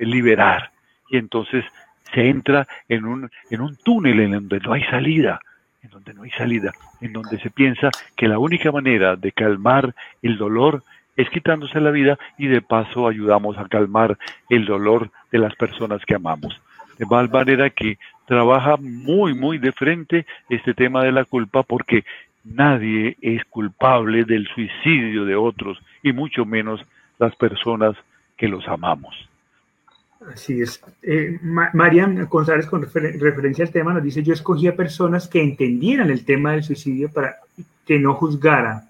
S2: liberar y entonces se entra en un, en un túnel en donde no hay salida, en donde no hay salida, en donde se piensa que la única manera de calmar el dolor es quitándose la vida y de paso ayudamos a calmar el dolor de las personas que amamos. De mal manera que trabaja muy, muy de frente este tema de la culpa porque nadie es culpable del suicidio de otros y mucho menos las personas que los amamos.
S1: Así es. Eh, Marian González, con referencia al tema, nos dice, yo escogía personas que entendieran el tema del suicidio para que no juzgaran.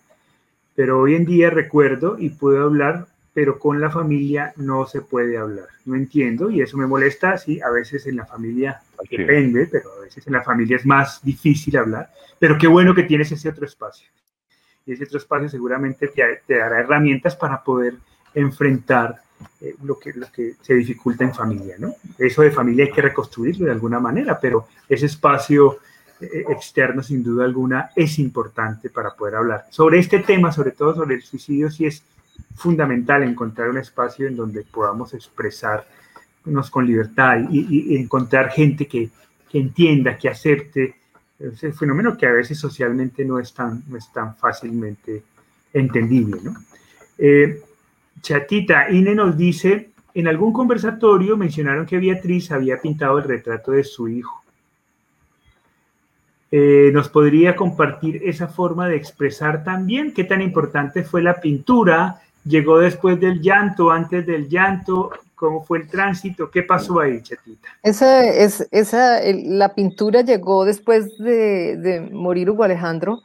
S1: Pero hoy en día recuerdo y puedo hablar, pero con la familia no se puede hablar. No entiendo y eso me molesta. Sí, a veces en la familia depende, pero a veces en la familia es más difícil hablar. Pero qué bueno que tienes ese otro espacio. Y ese otro espacio seguramente te, te dará herramientas para poder enfrentar eh, lo, que, lo que se dificulta en familia, ¿no? Eso de familia hay que reconstruirlo de alguna manera, pero ese espacio eh, externo, sin duda alguna, es importante para poder hablar. Sobre este tema, sobre todo sobre el suicidio, sí es fundamental encontrar un espacio en donde podamos expresarnos con libertad y, encontrar gente que, que, entienda, que acepte ese fenómeno que a veces socialmente no es tan, no es tan fácilmente entendible, ¿no? Eh, Chatita, Ine nos dice, en algún conversatorio mencionaron que Beatriz había pintado el retrato de su hijo. Eh, ¿Nos podría compartir esa forma de expresar también qué tan importante fue la pintura? ¿Llegó después del llanto, antes del llanto? ¿Cómo fue el tránsito? ¿Qué pasó ahí, Chatita?
S3: Esa, es, esa, la pintura llegó después de, de morir Hugo Alejandro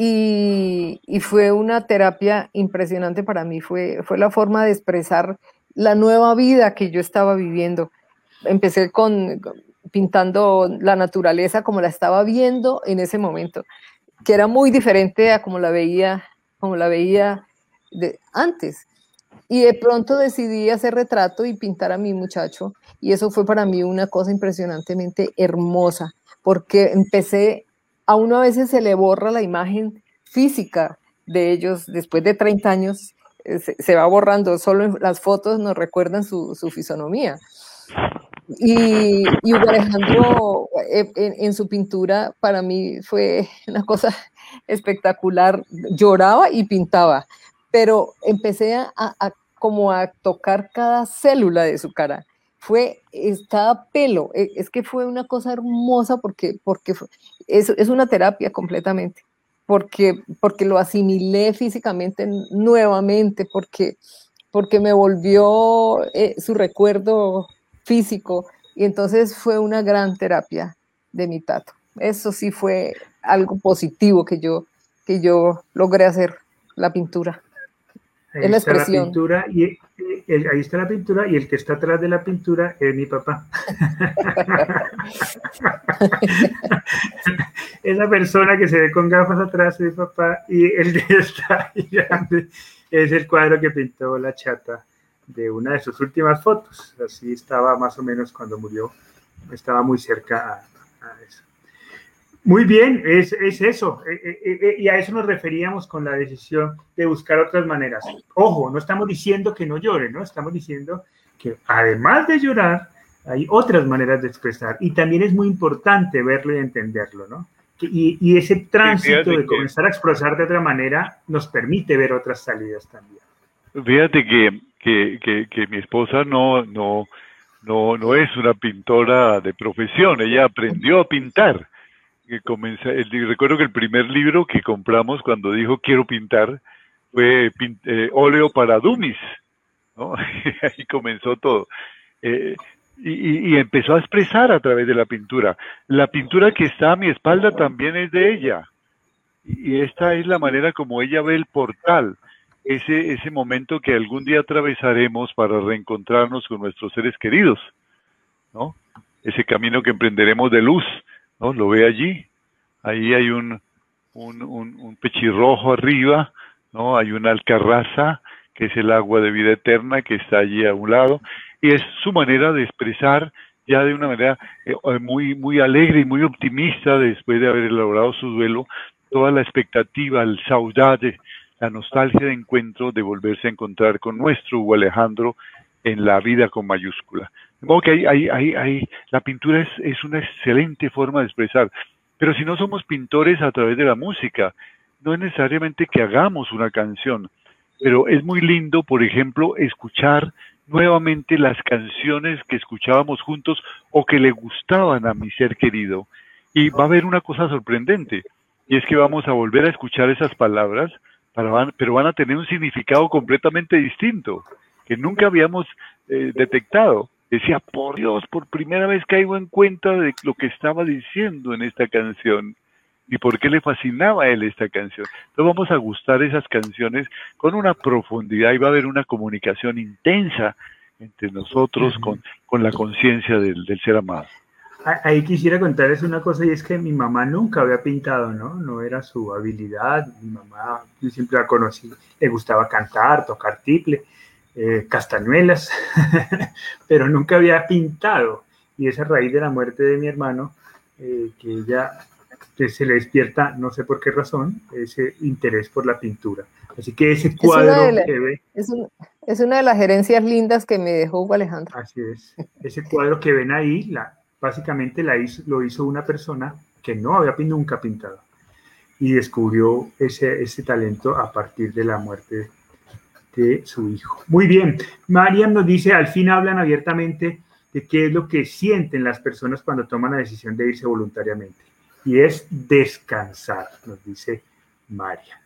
S3: y, fue una terapia impresionante para mí, fue, fue la forma de expresar la nueva vida que yo estaba viviendo. Empecé con pintando la naturaleza como la estaba viendo en ese momento, que era muy diferente a como la veía, como la veía de antes. Y de pronto decidí hacer retrato y pintar a mi muchacho. Y eso fue para mí una cosa impresionantemente hermosa, porque empecé a uno a veces se le borra la imagen física de ellos después de 30 años, eh, se, va borrando, solo las fotos nos recuerdan su, fisonomía. Y, Hugo Alejandro eh, en, su pintura para mí fue una cosa espectacular, lloraba y pintaba, pero empecé a, como a tocar cada célula de su cara fue cada pelo, e, es que fue una cosa hermosa porque, porque es, es una terapia completamente, porque, porque lo asimilé físicamente nuevamente, porque, porque me volvió eh, su recuerdo físico y entonces fue una gran terapia de mi tato. Eso sí fue algo positivo que yo, que yo logré hacer, la pintura.
S1: es la expresión. pintura y ahí está la pintura y el que está atrás de la pintura es mi papá. Esa persona que se ve con gafas atrás es mi papá y el que está ahí es el cuadro que pintó la chata de una de sus últimas fotos. Así estaba más o menos cuando murió, estaba muy cerca a eso. Muy bien, es, eso. Eh, eh, eh, y a eso nos referíamos con la decisión de buscar otras maneras. Ojo, no estamos diciendo que no llore, ¿no? Estamos diciendo que además de llorar, hay otras maneras de expresar. Y también es muy importante verlo y entenderlo, ¿no? Y, ese tránsito de comenzar a expresar de otra manera nos permite ver otras salidas también.
S2: Fíjate que, que, mi esposa no, no, no, no es una pintora de profesión, ella aprendió a pintar que recuerdo que el primer libro que compramos cuando dijo quiero pintar fue eh, óleo para Dumis, ¿no? Ahí comenzó todo. Eh, y, empezó a expresar a través de la pintura. La pintura que está a mi espalda también es de ella. Y esta es la manera como ella ve el portal, ese, ese momento que algún día atravesaremos para reencontrarnos con nuestros seres queridos, ¿no? Ese camino que emprenderemos de luz, ¿no? Lo ve allí. Ahí hay un, un, un pechirrojo arriba, ¿no? Hay una alcarraza, que es el agua de vida eterna que está allí a un lado, y es su manera de expresar ya de una manera eh, eh, muy, muy alegre y muy optimista después de haber elaborado su duelo, toda la expectativa, el saudade, la nostalgia de encuentro, de volverse a encontrar con nuestro Hugo Alejandro en la vida con mayúscula. Que hay, hay, hay, la pintura es, es una excelente forma de expresar, pero si no somos pintores a través de la música, no es necesariamente que hagamos una canción, pero es muy lindo, por ejemplo, escuchar nuevamente las canciones que escuchábamos juntos o que le gustaban a mi ser querido. Y va a haber una cosa sorprendente, y es que vamos a volver a escuchar esas palabras, pero van a tener un significado completamente distinto, que nunca habíamos eh, detectado. Decía, por Dios, por primera vez caigo en cuenta de lo que estaba diciendo en esta canción y por qué le fascinaba a él esta canción. Entonces vamos a gustar esas canciones con una profundidad y va a haber una comunicación intensa entre nosotros con, con la conciencia del, del, ser amado.
S1: Ahí quisiera contarles una cosa y es que mi mamá nunca había pintado, ¿no? No era su habilidad. Mi mamá, yo siempre la conocí, le gustaba cantar, tocar tiple, eh, castañuelas, pero nunca había pintado. Y es a raíz de la muerte de mi hermano eh, que ella que se le despierta, no sé por qué razón, ese interés por la pintura. Así que ese cuadro que ve...
S3: Es, es, una de las gerencias lindas que me dejó Hugo Alejandro.
S1: Así es. Ese cuadro que ven ahí, la, básicamente la hizo, lo hizo una persona que no había nunca pintado y descubrió ese, ese talento a partir de la muerte de su hijo. Muy bien. Mariam nos dice, al fin hablan abiertamente de qué es lo que sienten las personas cuando toman la decisión de irse voluntariamente y es descansar, nos dice María.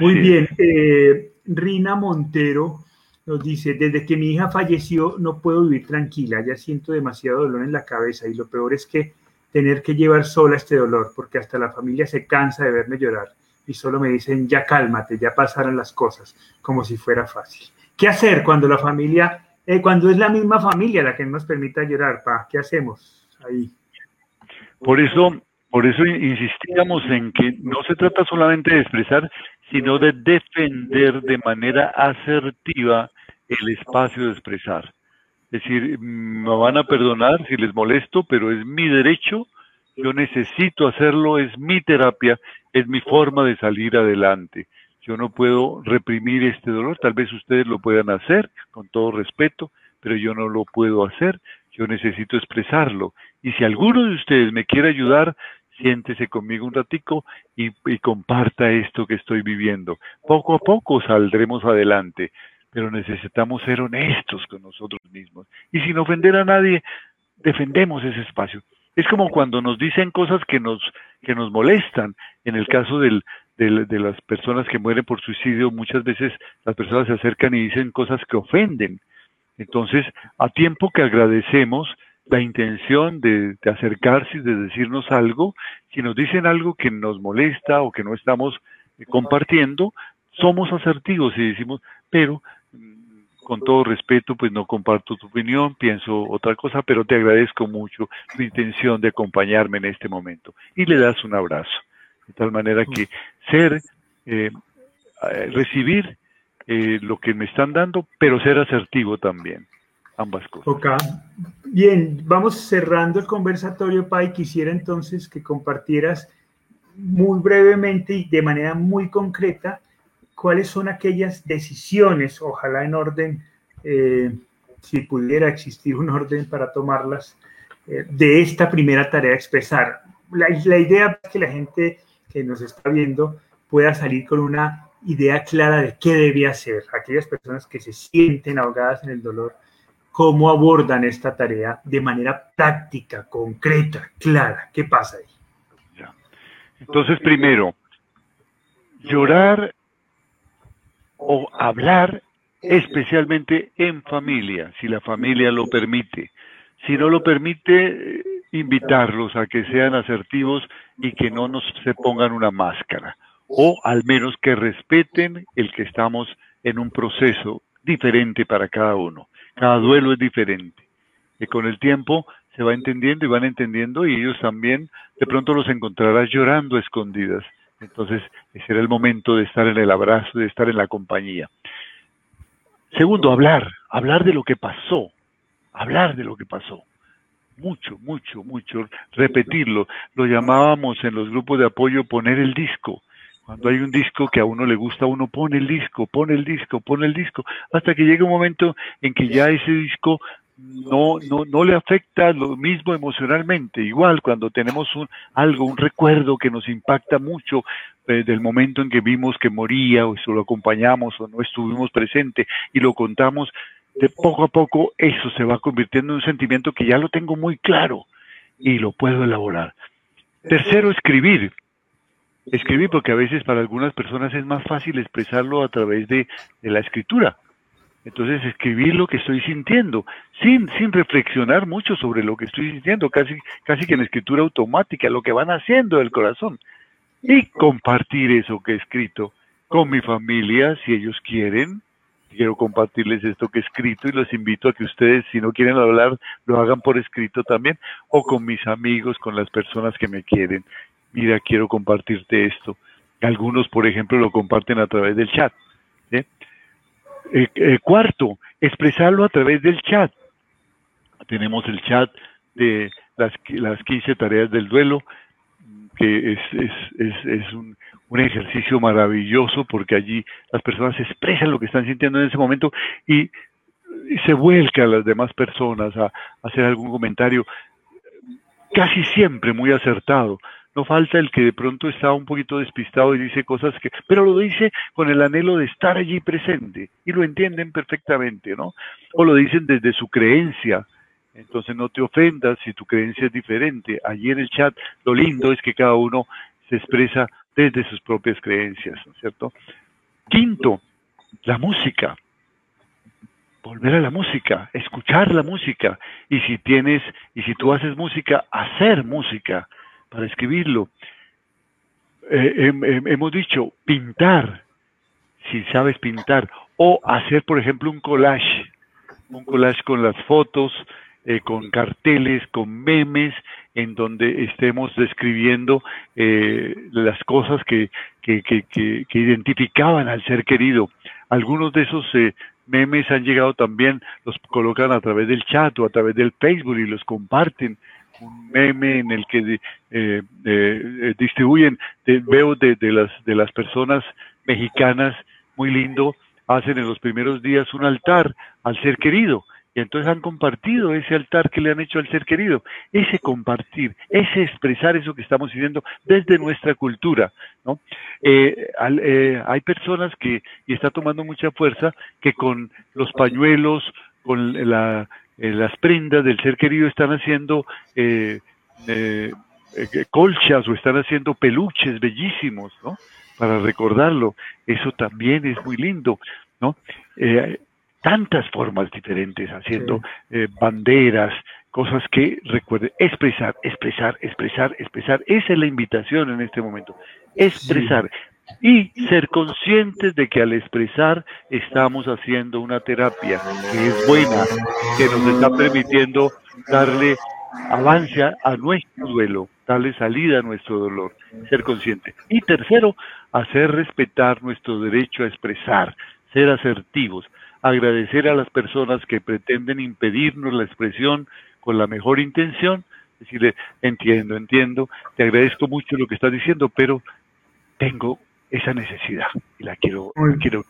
S1: Muy bien, eh, Rina Montero nos dice, desde que mi hija falleció no puedo vivir tranquila, ya siento demasiado dolor en la cabeza y lo peor es que tener que llevar sola este dolor, porque hasta la familia se cansa de verme llorar y solo me dicen, ya cálmate, ya pasaron las cosas, como si fuera fácil. ¿Qué hacer cuando la familia, eh, cuando es la misma familia la que nos permita llorar, pa? ¿Qué hacemos ahí?
S2: Por eso por eso insistíamos en que no se trata solamente de expresar, sino de defender de manera asertiva el espacio de expresar. Es decir, me van a perdonar si les molesto, pero es mi derecho, yo necesito hacerlo, es mi terapia, es mi forma de salir adelante. Yo no puedo reprimir este dolor, tal vez ustedes lo puedan hacer con todo respeto, pero yo no lo puedo hacer, yo necesito expresarlo. Y si alguno de ustedes me quiere ayudar, siéntese conmigo un ratico y, comparta esto que estoy viviendo. Poco a poco saldremos adelante, pero necesitamos ser honestos con nosotros mismos. Y sin ofender a nadie, defendemos ese espacio. Es como cuando nos dicen cosas que nos, que nos molestan. En el caso del, de las personas que mueren por suicidio, muchas veces las personas se acercan y dicen cosas que ofenden. Entonces, a tiempo que agradecemos, la intención de, acercarse y de decirnos algo, si nos dicen algo que nos molesta o que no estamos eh, compartiendo, somos asertivos y decimos, pero con todo respeto, pues no comparto tu opinión, pienso otra cosa, pero te agradezco mucho tu intención de acompañarme en este momento. Y le das un abrazo. De tal manera que ser, eh, eh, recibir lo que me están dando, pero ser asertivo también ambas cosas.
S1: Ok. Bien, vamos cerrando el conversatorio, Pai. Quisiera entonces que compartieras muy brevemente y de manera muy concreta cuáles son aquellas decisiones, ojalá en orden, eh, si pudiera existir un orden para tomarlas, eh, de esta primera tarea expresar. La, idea es que la gente que nos está viendo pueda salir con una idea clara de qué debe hacer. Aquellas personas que se sienten ahogadas en el dolor, cómo abordan esta tarea de manera práctica, concreta, clara. ¿Qué pasa ahí?
S2: Entonces, primero, llorar o hablar especialmente en familia, si la familia lo permite. Si no lo permite, invitarlos a que sean asertivos y que no nos se pongan una máscara, o al menos que respeten el que estamos en un proceso diferente para cada uno. Cada duelo es diferente. Y con el tiempo se va entendiendo y van entendiendo y ellos también de pronto los encontrarás llorando escondidas. Entonces, ese era el momento de estar en el abrazo, de estar en la compañía. Segundo, hablar, hablar de lo que pasó, hablar de lo que pasó. Mucho, mucho, mucho, repetirlo. Lo llamábamos en los grupos de apoyo poner el disco. Cuando hay un disco que a uno le gusta, uno pone el disco, pone el disco, pone el disco, hasta que llega un momento en que ya ese disco no, no, no le afecta lo mismo emocionalmente. Igual cuando tenemos un, algo, un recuerdo que nos impacta mucho eh, del momento en que vimos que moría o si lo acompañamos o no estuvimos presentes y lo contamos, de poco a poco eso se va convirtiendo en un sentimiento que ya lo tengo muy claro y lo puedo elaborar. Tercero, escribir. Escribir porque a veces para algunas personas es más fácil expresarlo a través de, de la escritura entonces escribir lo que estoy sintiendo, sin, sin reflexionar mucho sobre lo que estoy sintiendo, casi, casi que en escritura automática, lo que van haciendo del corazón. Y compartir eso que he escrito con mi familia, si ellos quieren. Quiero compartirles esto que he escrito y los invito a que ustedes, si no quieren hablar, lo hagan por escrito también, o con mis amigos, con las personas que me quieren. Mira, quiero compartirte esto. Algunos, por ejemplo, lo comparten a través del chat. Eh, eh, cuarto, expresarlo a través del chat. Tenemos el chat de las, las 15 tareas del duelo, que es, es, es, es un, un, ejercicio maravilloso porque allí las personas expresan lo que están sintiendo en ese momento y, y se vuelcan a las demás personas a hacer algún comentario, casi siempre muy acertado no falta el que de pronto está un poquito despistado y dice cosas que, pero lo dice con el anhelo de estar allí presente y lo entienden perfectamente, ¿no? O lo dicen desde su creencia. Entonces no te ofendas si tu creencia es diferente. Allí en el chat lo lindo es que cada uno se expresa desde sus propias creencias, ¿no es cierto? Quinto, la música. Volver a la música, escuchar la música. Y si tienes, y si tú haces música, hacer música para escribirlo. Eh, hemos dicho pintar, si sabes pintar, o hacer, por ejemplo, un collage, un collage con las fotos, eh, con carteles, con memes, en donde estemos describiendo eh, las cosas que, que, que, que, identificaban al ser querido. Algunos de esos memes han llegado también, los colocan a través del chat o a través del Facebook y los comparten un meme en el que eh, eh, eh, distribuyen, veo de, las, de las personas mexicanas, muy lindo, hacen en los primeros días un altar al ser querido. Y entonces han compartido ese altar que le han hecho al ser querido. Ese compartir, ese expresar eso que estamos diciendo desde nuestra cultura. ¿no? hay personas que, y está tomando mucha fuerza, que con los pañuelos, con la, eh, las prendas del ser querido están haciendo eh, eh, colchas o están haciendo peluches bellísimos, ¿no? Para recordarlo. Eso también es muy lindo, ¿no? tantas formas diferentes, haciendo banderas, cosas que recuerden, expresar, expresar, expresar, expresar. Esa es la invitación en este momento. Expresar y ser conscientes de que al expresar estamos haciendo una terapia que es buena, que nos está permitiendo darle avance a nuestro duelo, darle salida a nuestro dolor, ser consciente. Y tercero, hacer respetar nuestro derecho a expresar, ser asertivos, agradecer a las personas que pretenden impedirnos la expresión con la mejor intención, decirle, entiendo, entiendo, te agradezco mucho lo que estás diciendo, pero tengo esa necesidad y la quiero, muy, quiero.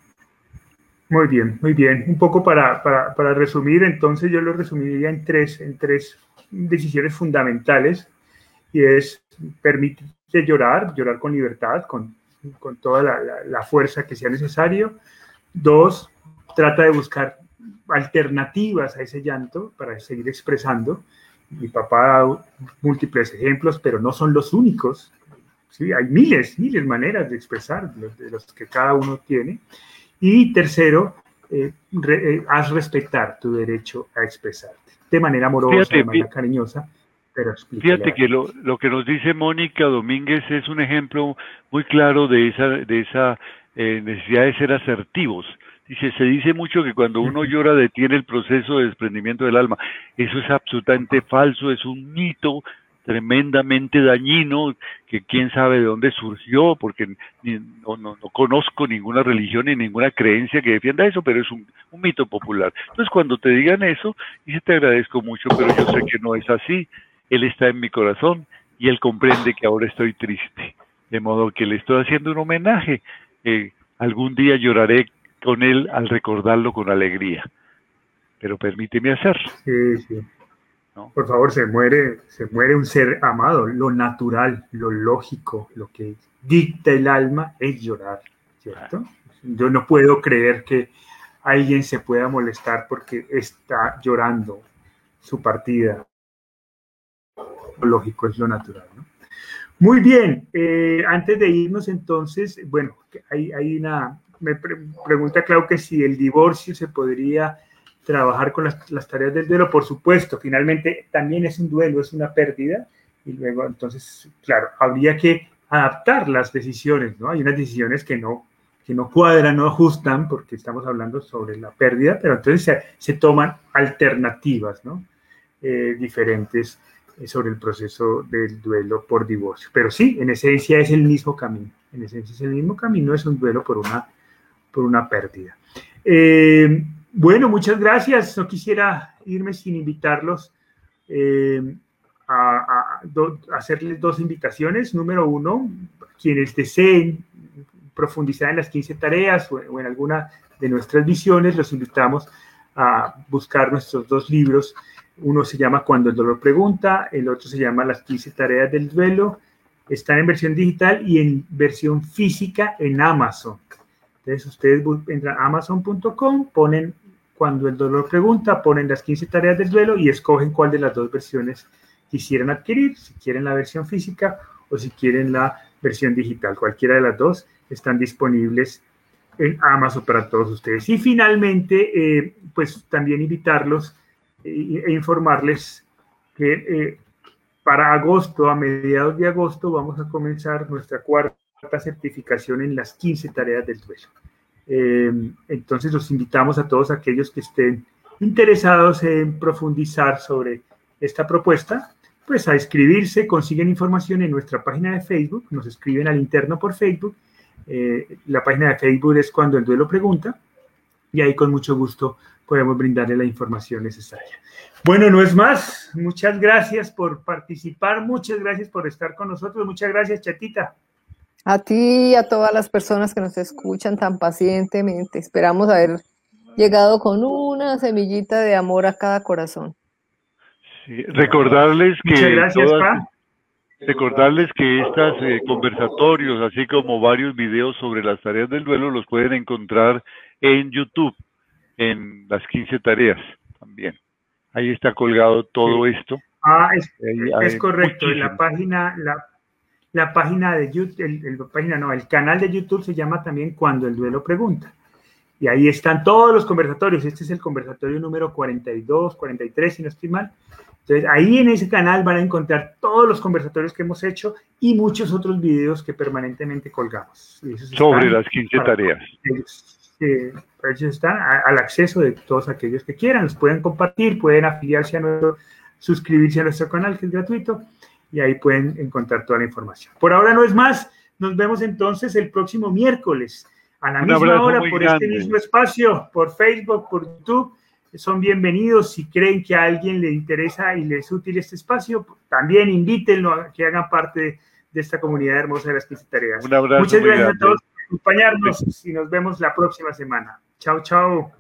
S1: Muy bien, muy bien. Un poco para, para, para, resumir, entonces yo lo resumiría en tres, en tres decisiones fundamentales y es permitirte llorar, llorar con libertad, con, con toda la, la, fuerza que sea necesario. Dos, trata de buscar alternativas a ese llanto para seguir expresando. Mi papá da múltiples ejemplos, pero no son los únicos. ¿Sí? Hay miles, miles de maneras de expresar, de los que cada uno tiene. Y tercero, eh, eh, haz respetar tu derecho a expresarte de manera amorosa, de manera cariñosa. Pero
S2: fíjate que lo, lo, que nos dice Mónica Domínguez es un ejemplo muy claro de esa, de esa eh, necesidad de ser asertivos. Dice, se dice mucho que cuando uno llora detiene el proceso de desprendimiento del alma. Eso es absolutamente falso, es un mito tremendamente dañino, que quién sabe de dónde surgió, porque no, no, conozco ninguna religión ni ninguna creencia que defienda eso, pero es un, un, mito popular. Entonces cuando te digan eso, dice te agradezco mucho, pero yo sé que no es así, Él está en mi corazón y Él comprende que ahora estoy triste, de modo que le estoy haciendo un homenaje, eh, algún día lloraré con Él al recordarlo con alegría, pero permíteme hacerlo.
S1: Sí, sí. Por favor, se muere, se muere un ser amado. Lo natural, lo lógico, lo que dicta el alma es llorar, ¿cierto? Yo no puedo creer que alguien se pueda molestar porque está llorando su partida. Lo lógico es lo natural, ¿no? Muy bien, eh, antes de irnos entonces, bueno, hay, hay una, me pregunta Clau que si el divorcio se podría trabajar con las, tareas del duelo, por supuesto, finalmente también es un duelo, es una pérdida, y luego entonces, claro, habría que adaptar las decisiones, ¿no? Hay unas decisiones que no, que no cuadran, no ajustan, porque estamos hablando sobre la pérdida, pero entonces se, toman alternativas, ¿no? Eh, diferentes eh, sobre el proceso del duelo por divorcio. Pero sí, en esencia es el mismo camino, en esencia es el mismo camino, es un duelo por una, por una pérdida. Eh, bueno, muchas gracias. No quisiera irme sin invitarlos eh, a, hacerles dos invitaciones. Número uno, quienes deseen profundizar en las 15 tareas o, en alguna de nuestras visiones, los invitamos a buscar nuestros dos libros. Uno se llama Cuando el dolor pregunta, el otro se llama Las 15 tareas del duelo. Están en versión digital y en versión física en Amazon. Entonces ustedes entran a amazon.com, ponen cuando el dolor pregunta, ponen las 15 tareas del duelo y escogen cuál de las dos versiones quisieran adquirir, si quieren la versión física o si quieren la versión digital. Cualquiera de las dos están disponibles en Amazon para todos ustedes. Y finalmente, eh, pues también invitarlos e, e informarles que eh, para agosto, a mediados de agosto, vamos a comenzar nuestra cuarta certificación en las 15 tareas del duelo. Eh, entonces los invitamos a todos aquellos que estén interesados en profundizar sobre esta propuesta, pues a escribirse, consiguen información en nuestra página de Facebook, nos escriben al interno por Facebook, eh, la página de Facebook es cuando el duelo pregunta, y ahí con mucho gusto podemos brindarle la información necesaria. Bueno, no es más, muchas gracias por participar, muchas gracias por estar con nosotros, muchas gracias, Chatita.
S3: A ti y a todas las personas que nos escuchan tan pacientemente. Esperamos haber llegado con una semillita de amor a cada corazón.
S2: recordarles que recordarles que estos eh, conversatorios, así como varios videos sobre las tareas del duelo, los pueden encontrar en YouTube, en las 15 tareas también. Ahí está colgado todo esto.
S1: Ah, es, correcto. En la página, la, la página de YouTube, el, página no, el canal de YouTube se llama también Cuando el Duelo Pregunta. Y ahí están todos los conversatorios. Este es el conversatorio número 42, 43, si no estoy mal. Entonces, ahí en ese canal van a encontrar todos los conversatorios que hemos hecho y muchos otros videos que permanentemente colgamos.
S2: Sobre las 15 tareas.
S1: ellos están al acceso de todos aquellos que quieran. Los pueden compartir, pueden afiliarse a nuestro, suscribirse a nuestro canal, que es gratuito y ahí pueden encontrar toda la información. Por ahora no es más, nos vemos entonces el próximo miércoles a la misma hora por este mismo espacio, por Facebook, por YouTube. Son bienvenidos si creen que a alguien le interesa y le es útil este espacio, también invítenlo a que hagan parte de esta comunidad hermosa de las 15 tareas. Muchas gracias a todos por acompañarnos y nos vemos la próxima semana. Chao, chao.